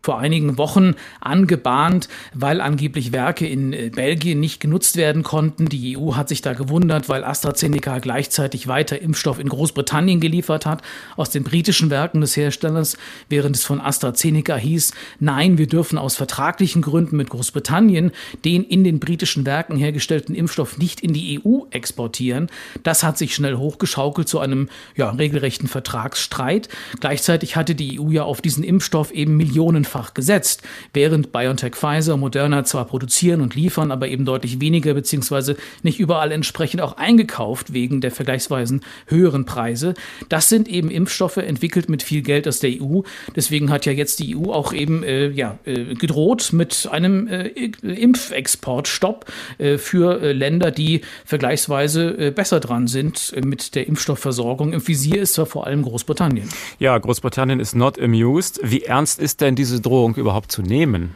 Speaker 4: vor einigen Wochen angebahnt, weil angeblich Werke in äh, Belgien nicht genutzt werden konnten. Die EU hat sich da gewundert, weil AstraZeneca gleichzeitig weiter Impfstoff in Großbritannien geliefert hat aus den britischen Werken des Herstellers, während es von AstraZeneca hieß, nein, wir dürfen aus vertraglichen Gründen mit Großbritannien den in den britischen Werken hergestellten Impfstoff nicht in die EU exportieren. Das hat sich schnell hochgeschaukelt zu einem ja, regelrechten Vertragsstreit. Gleichzeitig hatte die EU ja auf diesen Impfstoff eben Millionen mehrfach gesetzt, während BioNTech Pfizer Moderna zwar produzieren und liefern, aber eben deutlich weniger beziehungsweise nicht überall entsprechend auch eingekauft wegen der vergleichsweise höheren Preise. Das sind eben Impfstoffe entwickelt mit viel Geld aus der EU. Deswegen hat ja jetzt die EU auch eben äh, ja, äh, gedroht mit einem äh, Impfexportstopp äh, für äh, Länder, die vergleichsweise äh, besser dran sind mit der Impfstoffversorgung. Im Visier ist zwar vor allem Großbritannien.
Speaker 2: Ja, Großbritannien ist not amused. Wie ernst ist denn diese Drohung überhaupt zu nehmen?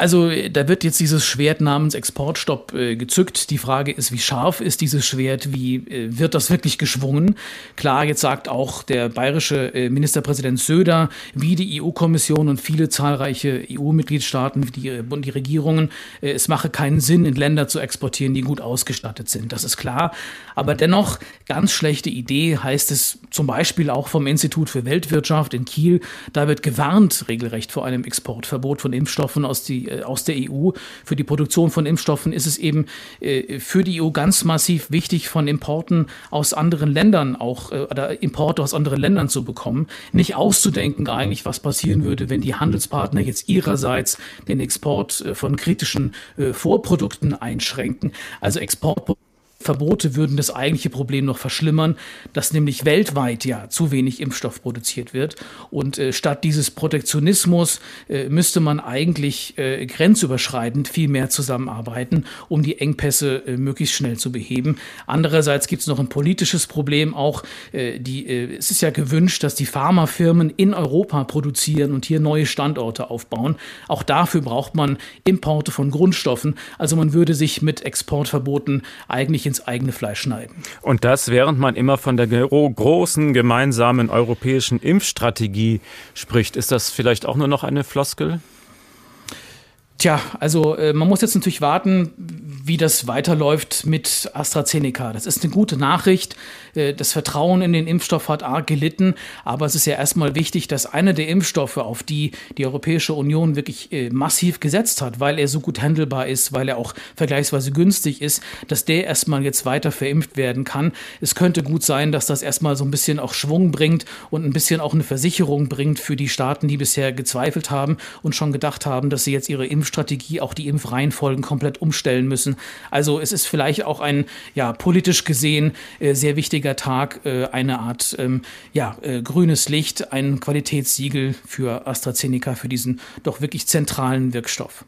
Speaker 4: Also da wird jetzt dieses Schwert namens Exportstopp äh, gezückt. Die Frage ist, wie scharf ist dieses Schwert? Wie äh, wird das wirklich geschwungen? Klar, jetzt sagt auch der bayerische äh, Ministerpräsident Söder, wie die EU-Kommission und viele zahlreiche EU-Mitgliedstaaten, die, die Regierungen, äh, es mache keinen Sinn, in Länder zu exportieren, die gut ausgestattet sind. Das ist klar. Aber dennoch, ganz schlechte Idee heißt es zum Beispiel auch vom Institut für Weltwirtschaft in Kiel. Da wird gewarnt regelrecht vor einem Exportverbot von Impfstoffen aus die äh, aus der EU. Für die Produktion von Impfstoffen ist es eben äh, für die EU ganz massiv wichtig, von Importen aus anderen Ländern auch äh, oder Importe aus anderen Ländern zu bekommen. Nicht auszudenken eigentlich, was passieren würde, wenn die Handelspartner jetzt ihrerseits den Export von kritischen Vorprodukten einschränken. Also Export Verbote würden das eigentliche Problem noch verschlimmern, dass nämlich weltweit ja zu wenig Impfstoff produziert wird. Und äh, statt dieses Protektionismus äh, müsste man eigentlich äh, grenzüberschreitend viel mehr zusammenarbeiten, um die Engpässe äh, möglichst schnell zu beheben. Andererseits gibt es noch ein politisches Problem. Auch äh, die, äh, es ist ja gewünscht, dass die Pharmafirmen in Europa produzieren und hier neue Standorte aufbauen. Auch dafür braucht man Importe von Grundstoffen. Also man würde sich mit Exportverboten eigentlich ins eigene Fleisch schneiden.
Speaker 2: Und das, während man immer von der großen gemeinsamen europäischen Impfstrategie spricht. Ist das vielleicht auch nur noch eine Floskel?
Speaker 4: Tja, also äh, man muss jetzt natürlich warten, wie das weiterläuft mit AstraZeneca. Das ist eine gute Nachricht. Äh, das Vertrauen in den Impfstoff hat arg gelitten, aber es ist ja erstmal wichtig, dass einer der Impfstoffe, auf die die Europäische Union wirklich äh, massiv gesetzt hat, weil er so gut handelbar ist, weil er auch vergleichsweise günstig ist, dass der erstmal jetzt weiter verimpft werden kann. Es könnte gut sein, dass das erstmal so ein bisschen auch Schwung bringt und ein bisschen auch eine Versicherung bringt für die Staaten, die bisher gezweifelt haben und schon gedacht haben, dass sie jetzt ihre Impfstoffe Impfstrategie auch die Impfreihenfolgen komplett umstellen müssen. Also es ist vielleicht auch ein ja politisch gesehen äh, sehr wichtiger Tag, äh, eine Art ähm, ja äh, grünes Licht, ein Qualitätssiegel für AstraZeneca für diesen doch wirklich zentralen Wirkstoff.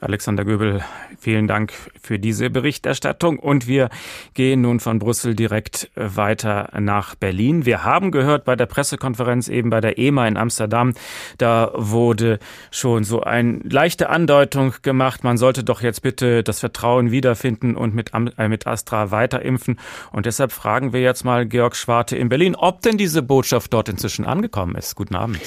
Speaker 2: Alexander Göbel, vielen Dank für diese Berichterstattung und wir gehen nun von Brüssel direkt äh, weiter nach Berlin. Wir haben gehört bei der Pressekonferenz eben bei der EMA in Amsterdam, da wurde schon so ein leichte Andeutung Andeutung gemacht, man sollte doch jetzt bitte das Vertrauen wiederfinden und mit, äh, mit Astra weiter impfen. Und deshalb fragen wir jetzt mal Georg Schwarte in Berlin, ob denn diese Botschaft dort inzwischen angekommen ist. Guten Abend.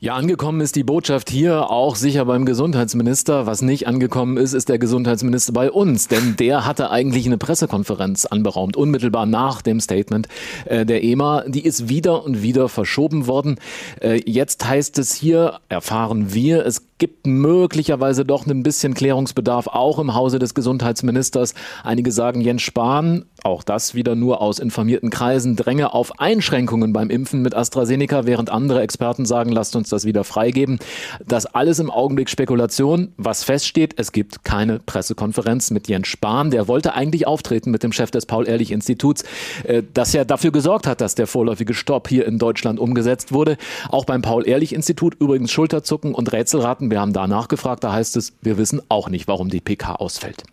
Speaker 24: Ja, angekommen ist die Botschaft hier auch sicher beim Gesundheitsminister. Was nicht angekommen ist, ist der Gesundheitsminister bei uns, denn der hatte eigentlich eine Pressekonferenz anberaumt, unmittelbar nach dem Statement äh, der EMA. Die ist wieder und wieder verschoben worden. Äh, jetzt heißt es hier, erfahren wir, es gibt möglicherweise doch ein bisschen Klärungsbedarf auch im Hause des Gesundheitsministers. Einige sagen, Jens Spahn, auch das wieder nur aus informierten Kreisen, dränge auf Einschränkungen beim Impfen mit AstraZeneca, während andere Experten sagen, lasst uns das wieder freigeben. Das alles im Augenblick Spekulation. Was feststeht, es gibt keine Pressekonferenz mit Jens Spahn. Der wollte eigentlich auftreten mit dem Chef des Paul-Ehrlich-Instituts, äh, das ja dafür gesorgt hat, dass der vorläufige Stopp hier in Deutschland umgesetzt wurde. Auch beim Paul-Ehrlich-Institut übrigens Schulterzucken und Rätselraten. Wir haben da nachgefragt, da heißt es, wir wissen auch nicht, warum die PK ausfällt.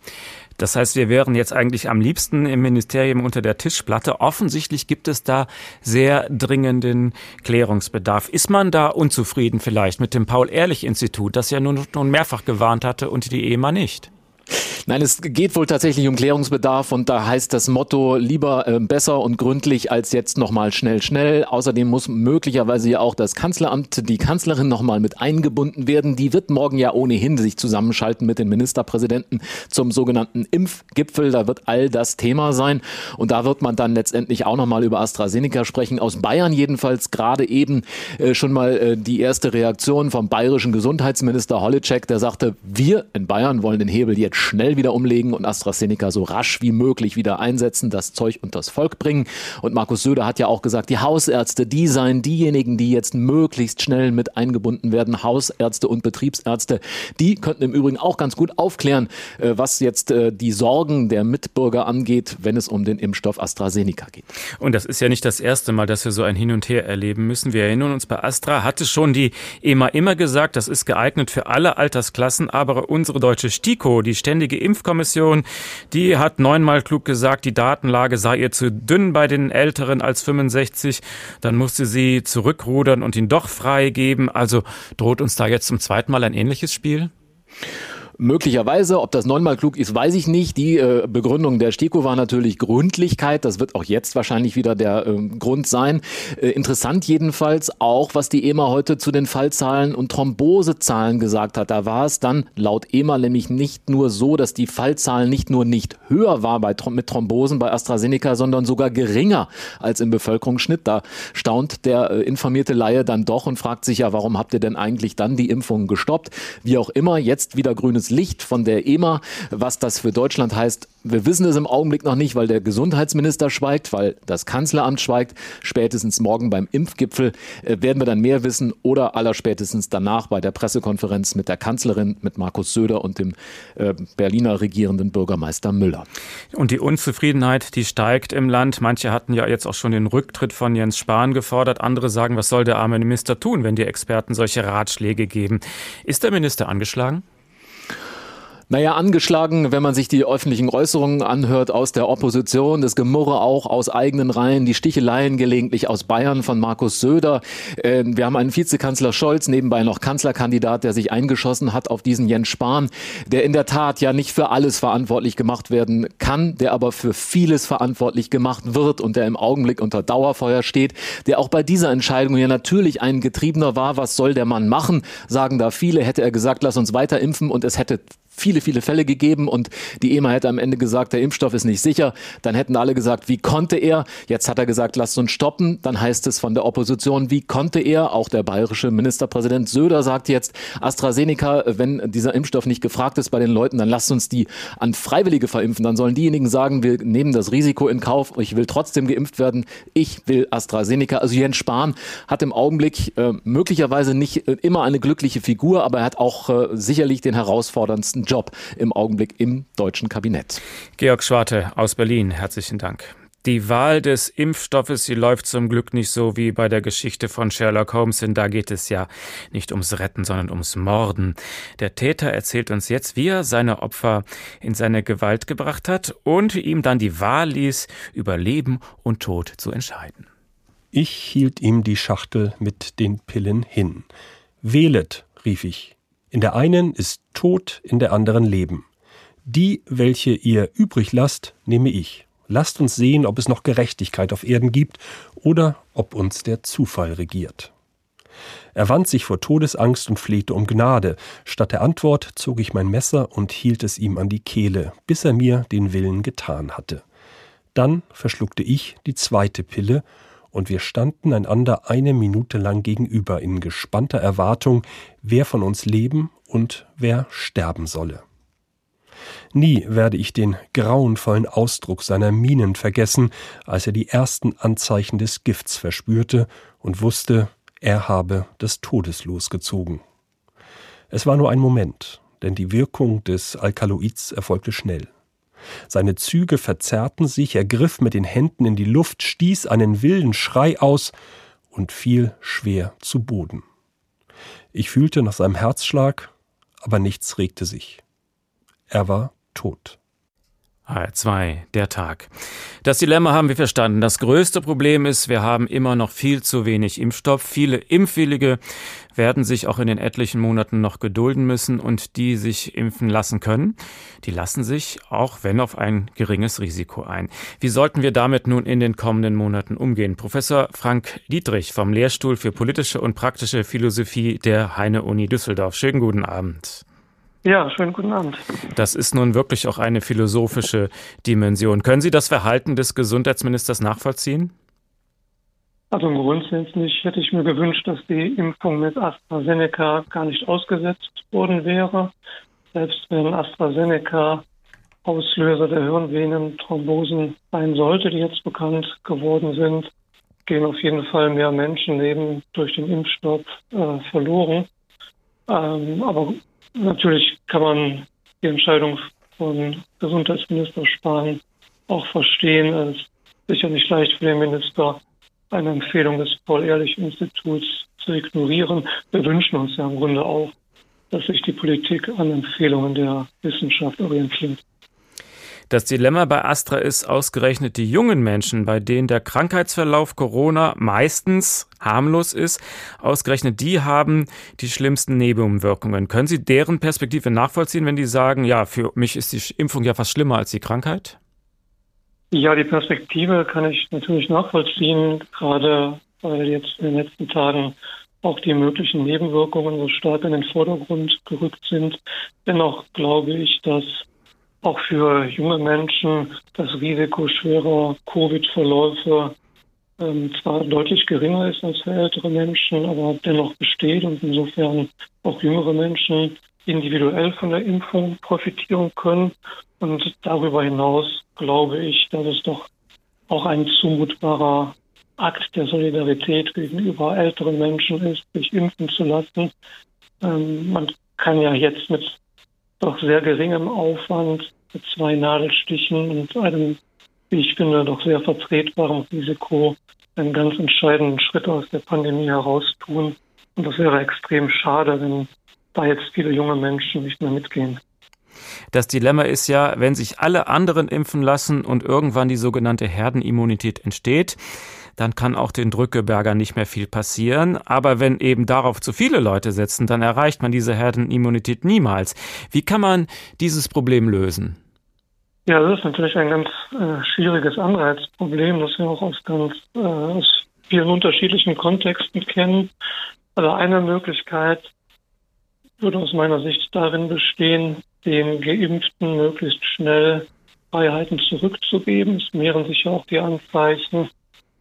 Speaker 2: Das heißt, wir wären jetzt eigentlich am liebsten im Ministerium unter der Tischplatte. Offensichtlich gibt es da sehr dringenden Klärungsbedarf. Ist man da unzufrieden vielleicht mit dem Paul-Ehrlich-Institut, das ja nun, nun mehrfach gewarnt hatte und die EMA nicht?
Speaker 24: Nein, es geht wohl tatsächlich um Klärungsbedarf und da heißt das Motto lieber äh, besser und gründlich als jetzt nochmal schnell, schnell. Außerdem muss möglicherweise ja auch das Kanzleramt, die Kanzlerin nochmal mit eingebunden werden. Die wird morgen ja ohnehin sich zusammenschalten mit den Ministerpräsidenten zum sogenannten Impfgipfel. Da wird all das Thema sein und da wird man dann letztendlich auch nochmal über AstraZeneca sprechen. Aus Bayern jedenfalls gerade eben äh, schon mal äh, die erste Reaktion vom bayerischen Gesundheitsminister Holleczek, der sagte, wir in Bayern wollen den Hebel jetzt schnell schnell wieder umlegen und AstraZeneca so rasch wie möglich wieder einsetzen, das Zeug und das Volk bringen. Und Markus Söder hat ja auch gesagt, die Hausärzte, die seien diejenigen, die jetzt möglichst schnell mit eingebunden werden. Hausärzte und Betriebsärzte, die könnten im Übrigen auch ganz gut aufklären, äh, was jetzt äh, die Sorgen der Mitbürger angeht, wenn es um den Impfstoff AstraZeneca geht.
Speaker 2: Und das ist ja nicht das erste Mal, dass wir so ein Hin und Her erleben müssen. Wir erinnern uns, bei Astra hatte schon die EMA immer gesagt, das ist geeignet für alle Altersklassen, aber unsere deutsche STIKO, die ständige Impfkommission, die hat neunmal klug gesagt, die Datenlage sei ihr zu dünn bei den Älteren als 65. Dann musste sie zurückrudern und ihn doch freigeben. Also droht uns da jetzt zum zweiten Mal ein ähnliches Spiel?
Speaker 24: Möglicherweise, ob das neunmal klug ist, weiß ich nicht. Die äh, Begründung der STIKO war natürlich Gründlichkeit. Das wird auch jetzt wahrscheinlich wieder der äh, Grund sein. Äh, interessant jedenfalls auch, was die EMA heute zu den Fallzahlen und Thrombosezahlen gesagt hat. Da war es dann laut EMA nämlich nicht nur so, dass die Fallzahlen nicht nur nicht höher war bei, mit Thrombosen bei AstraZeneca, sondern sogar geringer als im Bevölkerungsschnitt. Da staunt der äh, informierte Laie dann doch und fragt sich ja, warum habt ihr denn eigentlich dann die Impfungen gestoppt? Wie auch immer, jetzt wieder grünes Licht von der EMA. Was das für Deutschland heißt, wir wissen es im Augenblick noch nicht, weil der Gesundheitsminister schweigt, weil das Kanzleramt schweigt. Spätestens morgen beim Impfgipfel äh, werden wir dann mehr wissen oder allerspätestens danach bei der Pressekonferenz mit der Kanzlerin, mit Markus Söder und dem äh, Berliner regierenden Bürgermeister Müller.
Speaker 2: Und die Unzufriedenheit, die steigt im Land. Manche hatten ja jetzt auch schon den Rücktritt von Jens Spahn gefordert. Andere sagen, was soll der arme Minister tun, wenn die Experten solche Ratschläge geben? Ist der Minister angeschlagen?
Speaker 24: Naja, angeschlagen, wenn man sich die öffentlichen Äußerungen anhört aus der Opposition, das Gemurre auch aus eigenen Reihen, die Sticheleien gelegentlich aus Bayern von Markus Söder. Ähm, wir haben einen Vizekanzler Scholz, nebenbei noch Kanzlerkandidat, der sich eingeschossen hat auf diesen Jens Spahn, der in der Tat ja nicht für alles verantwortlich gemacht werden kann, der aber für vieles verantwortlich gemacht wird und der im Augenblick unter Dauerfeuer steht, der auch bei dieser Entscheidung ja natürlich ein Getriebener war. Was soll der Mann machen? Sagen da viele. Hätte er gesagt, lass uns weiter impfen und es hätte viele, viele Fälle gegeben und die EMA hätte am Ende gesagt, der Impfstoff ist nicht sicher. Dann hätten alle gesagt, wie konnte er? Jetzt hat er gesagt, lasst uns stoppen. Dann heißt es von der Opposition, wie konnte er? Auch der bayerische Ministerpräsident Söder sagt jetzt, AstraZeneca, wenn dieser Impfstoff nicht gefragt ist bei den Leuten, dann lasst uns die an Freiwillige verimpfen. Dann sollen diejenigen sagen, wir nehmen das Risiko in Kauf, ich will trotzdem geimpft werden. Ich will AstraZeneca. Also Jens Spahn hat im Augenblick äh, möglicherweise nicht äh, immer eine glückliche Figur, aber er hat auch äh, sicherlich den herausforderndsten Job im Augenblick im deutschen Kabinett.
Speaker 2: Georg Schwarte aus Berlin, herzlichen Dank. Die Wahl des Impfstoffes, sie läuft zum Glück nicht so wie bei der Geschichte von Sherlock Holmes, denn da geht es ja nicht ums Retten, sondern ums Morden. Der Täter erzählt uns jetzt, wie er seine Opfer in seine Gewalt gebracht hat und ihm dann die Wahl ließ, über Leben und Tod zu entscheiden.
Speaker 16: Ich hielt ihm die Schachtel mit den Pillen hin. Wählet, rief ich. In der einen ist Tod, in der anderen Leben. Die, welche ihr übrig lasst, nehme ich. Lasst uns sehen, ob es noch Gerechtigkeit auf Erden gibt oder ob uns der Zufall regiert. Er wand sich vor Todesangst und flehte um Gnade. Statt der Antwort zog ich mein Messer und hielt es ihm an die Kehle, bis er mir den Willen getan hatte. Dann verschluckte ich die zweite Pille, und wir standen einander eine Minute lang gegenüber in gespannter Erwartung, wer von uns leben und wer sterben solle. Nie werde ich den grauenvollen Ausdruck seiner Mienen vergessen, als er die ersten Anzeichen des Gifts verspürte und wusste, er habe das Todeslos gezogen. Es war nur ein Moment, denn die Wirkung des Alkaloids erfolgte schnell. Seine Züge verzerrten sich, er griff mit den Händen in die Luft, stieß einen wilden Schrei aus und fiel schwer zu Boden. Ich fühlte nach seinem Herzschlag, aber nichts regte sich. Er war tot.
Speaker 2: HR2, der Tag. Das Dilemma haben wir verstanden. Das größte Problem ist, wir haben immer noch viel zu wenig Impfstoff. Viele Impfwillige werden sich auch in den etlichen Monaten noch gedulden müssen und die sich impfen lassen können, die lassen sich, auch wenn auf ein geringes Risiko ein. Wie sollten wir damit nun in den kommenden Monaten umgehen? Professor Frank Dietrich vom Lehrstuhl für politische und praktische Philosophie der Heine-Uni Düsseldorf. Schönen guten Abend.
Speaker 25: Ja, schönen guten Abend.
Speaker 2: Das ist nun wirklich auch eine philosophische Dimension. Können Sie das Verhalten des Gesundheitsministers nachvollziehen?
Speaker 25: Also grundsätzlich hätte ich mir gewünscht, dass die Impfung mit AstraZeneca gar nicht ausgesetzt worden wäre. Selbst wenn AstraZeneca Auslöser der Hirnvenenthrombosen sein sollte, die jetzt bekannt geworden sind, gehen auf jeden Fall mehr Menschenleben durch den Impfstoff äh, verloren. Ähm, aber Natürlich kann man die Entscheidung von Gesundheitsminister Spahn auch verstehen. Es ist sicher nicht leicht für den Minister, eine Empfehlung des Paul-Ehrlich-Instituts zu ignorieren. Wir wünschen uns ja im Grunde auch, dass sich die Politik an Empfehlungen der Wissenschaft orientiert.
Speaker 2: Das Dilemma bei Astra ist ausgerechnet die jungen Menschen, bei denen der Krankheitsverlauf Corona meistens harmlos ist. Ausgerechnet die haben die schlimmsten Nebenwirkungen. Können Sie deren Perspektive nachvollziehen, wenn die sagen, ja, für mich ist die Impfung ja fast schlimmer als die Krankheit?
Speaker 25: Ja, die Perspektive kann ich natürlich nachvollziehen, gerade weil jetzt in den letzten Tagen auch die möglichen Nebenwirkungen so stark in den Vordergrund gerückt sind. Dennoch glaube ich, dass auch für junge Menschen das Risiko schwerer Covid-Verläufe ähm, zwar deutlich geringer ist als für ältere Menschen, aber dennoch besteht und insofern auch jüngere Menschen individuell von der Impfung profitieren können. Und darüber hinaus glaube ich, dass es doch auch ein zumutbarer Akt der Solidarität gegenüber älteren Menschen ist, sich impfen zu lassen. Ähm, man kann ja jetzt mit doch sehr geringem Aufwand mit zwei Nadelstichen und einem, wie ich finde, doch sehr vertretbaren Risiko einen ganz entscheidenden Schritt aus der Pandemie heraus tun. Und das wäre extrem schade, wenn da jetzt viele junge Menschen nicht mehr mitgehen.
Speaker 2: Das Dilemma ist ja, wenn sich alle anderen impfen lassen und irgendwann die sogenannte Herdenimmunität entsteht, dann kann auch den Drückeberger nicht mehr viel passieren. Aber wenn eben darauf zu viele Leute setzen, dann erreicht man diese Herdenimmunität niemals. Wie kann man dieses Problem lösen?
Speaker 25: Ja, das ist natürlich ein ganz äh, schwieriges Anreizproblem, das wir auch aus ganz äh, aus vielen unterschiedlichen Kontexten kennen. Also eine Möglichkeit würde aus meiner Sicht darin bestehen, den Geimpften möglichst schnell Freiheiten zurückzugeben. Es mehren sich ja auch die Anzeichen,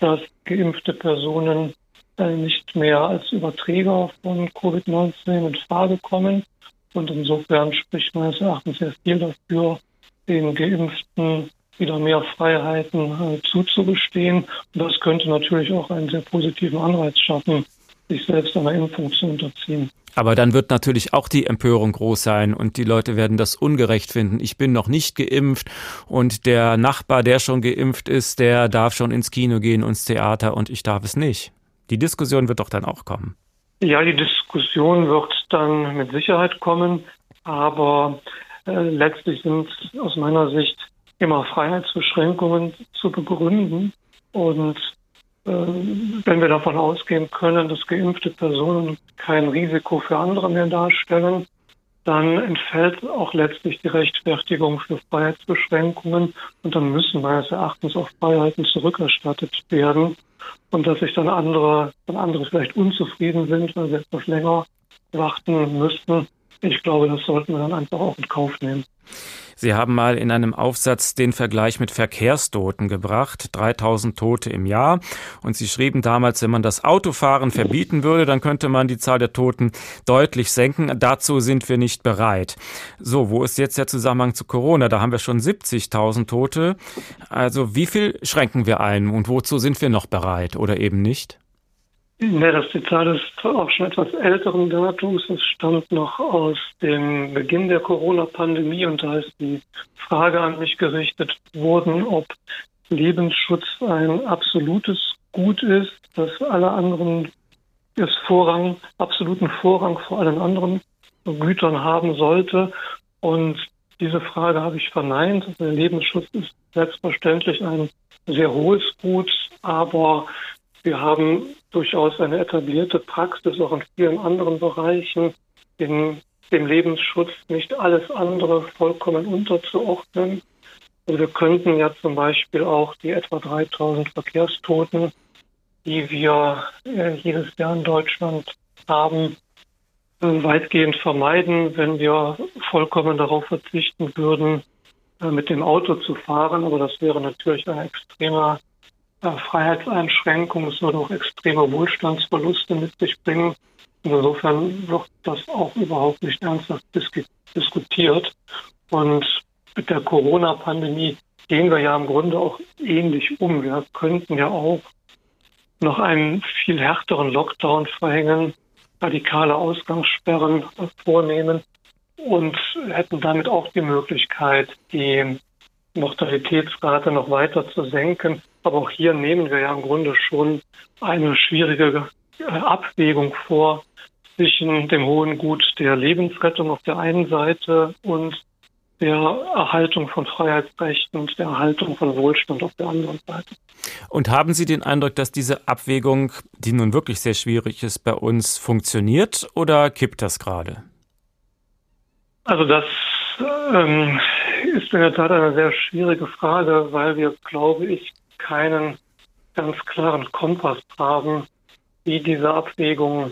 Speaker 25: dass geimpfte Personen äh, nicht mehr als Überträger von Covid-19 in Frage kommen. Und insofern spricht meines Erachtens sehr viel dafür, den Geimpften wieder mehr Freiheiten äh, zuzugestehen. Und das könnte natürlich auch einen sehr positiven Anreiz schaffen, sich selbst einer Impfung zu unterziehen.
Speaker 2: Aber dann wird natürlich auch die Empörung groß sein und die Leute werden das ungerecht finden. Ich bin noch nicht geimpft und der Nachbar, der schon geimpft ist, der darf schon ins Kino gehen, ins Theater und ich darf es nicht. Die Diskussion wird doch dann auch kommen.
Speaker 25: Ja, die Diskussion wird dann mit Sicherheit kommen, aber äh, letztlich sind aus meiner Sicht immer Freiheitsbeschränkungen zu begründen und wenn wir davon ausgehen können, dass geimpfte Personen kein Risiko für andere mehr darstellen, dann entfällt auch letztlich die Rechtfertigung für Freiheitsbeschränkungen und dann müssen meines Erachtens auch Freiheiten zurückerstattet werden. und dass sich dann andere, dann andere vielleicht unzufrieden sind, weil sie etwas länger warten müssten. Ich glaube, das sollten wir dann einfach auch in Kauf nehmen.
Speaker 2: Sie haben mal in einem Aufsatz den Vergleich mit Verkehrstoten gebracht, 3000 Tote im Jahr. Und Sie schrieben damals, wenn man das Autofahren verbieten würde, dann könnte man die Zahl der Toten deutlich senken. Dazu sind wir nicht bereit. So, wo ist jetzt der Zusammenhang zu Corona? Da haben wir schon 70.000 Tote. Also wie viel schränken wir ein und wozu sind wir noch bereit oder eben nicht?
Speaker 25: Ne, das Zitat ist auch schon etwas älteren Datums. Es stammt noch aus dem Beginn der Corona-Pandemie und da ist die Frage an mich gerichtet worden, ob Lebensschutz ein absolutes Gut ist, dass alle anderen es Vorrang, absoluten Vorrang vor allen anderen Gütern haben sollte. Und diese Frage habe ich verneint. Der Lebensschutz ist selbstverständlich ein sehr hohes Gut, aber wir haben durchaus eine etablierte Praxis auch in vielen anderen Bereichen, in dem Lebensschutz nicht alles andere vollkommen unterzuordnen. Also wir könnten ja zum Beispiel auch die etwa 3000 Verkehrstoten, die wir äh, jedes Jahr in Deutschland haben, äh, weitgehend vermeiden, wenn wir vollkommen darauf verzichten würden, äh, mit dem Auto zu fahren. Aber das wäre natürlich ein extremer Freiheitseinschränkungen, es würde auch extreme Wohlstandsverluste mit sich bringen. Insofern wird das auch überhaupt nicht ernsthaft diskutiert. Und mit der Corona-Pandemie gehen wir ja im Grunde auch ähnlich um. Wir könnten ja auch noch einen viel härteren Lockdown verhängen, radikale Ausgangssperren vornehmen und hätten damit auch die Möglichkeit, die Mortalitätsrate noch weiter zu senken. Aber auch hier nehmen wir ja im Grunde schon eine schwierige äh, Abwägung vor zwischen dem hohen Gut der Lebensrettung auf der einen Seite und der Erhaltung von Freiheitsrechten und der Erhaltung von Wohlstand auf der anderen Seite.
Speaker 2: Und haben Sie den Eindruck, dass diese Abwägung, die nun wirklich sehr schwierig ist, bei uns funktioniert oder kippt das gerade?
Speaker 25: Also das ähm, ist in der Tat eine sehr schwierige Frage, weil wir, glaube ich, keinen ganz klaren Kompass haben, wie diese Abwägung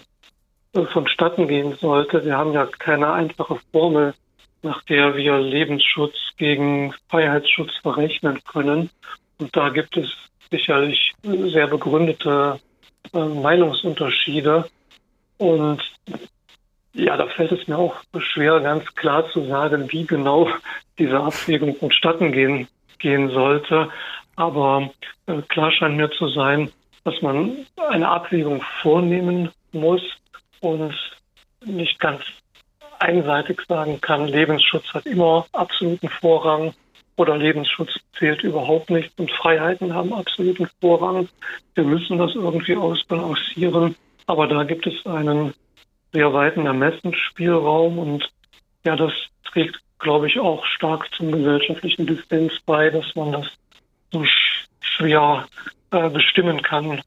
Speaker 25: vonstatten gehen sollte. Wir haben ja keine einfache Formel, nach der wir Lebensschutz gegen Freiheitsschutz verrechnen können. Und da gibt es sicherlich sehr begründete äh, Meinungsunterschiede. Und ja, da fällt es mir auch schwer, ganz klar zu sagen, wie genau diese Abwägung vonstatten gehen, gehen sollte. Aber äh, klar scheint mir zu sein, dass man eine Abwägung vornehmen muss und nicht ganz einseitig sagen kann, Lebensschutz hat immer absoluten Vorrang oder Lebensschutz zählt überhaupt nicht und Freiheiten haben absoluten Vorrang. Wir müssen das irgendwie ausbalancieren. Aber da gibt es einen sehr weiten Ermessensspielraum und ja, das trägt, glaube ich, auch stark zum gesellschaftlichen Dissens bei, dass man das so schwer äh, bestimmen kann,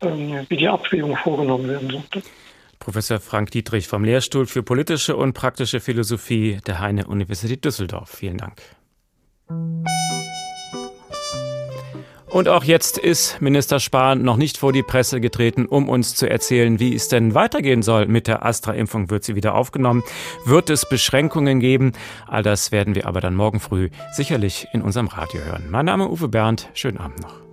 Speaker 25: ähm, wie die Abwägung vorgenommen werden sollte.
Speaker 2: Professor Frank Dietrich vom Lehrstuhl für politische und praktische Philosophie der Heine Universität Düsseldorf. Vielen Dank. Und auch jetzt ist Minister Spahn noch nicht vor die Presse getreten, um uns zu erzählen, wie es denn weitergehen soll mit der Astra-Impfung. Wird sie wieder aufgenommen? Wird es Beschränkungen geben? All das werden wir aber dann morgen früh sicherlich in unserem Radio hören. Mein Name ist Uwe Bernd. Schönen Abend noch.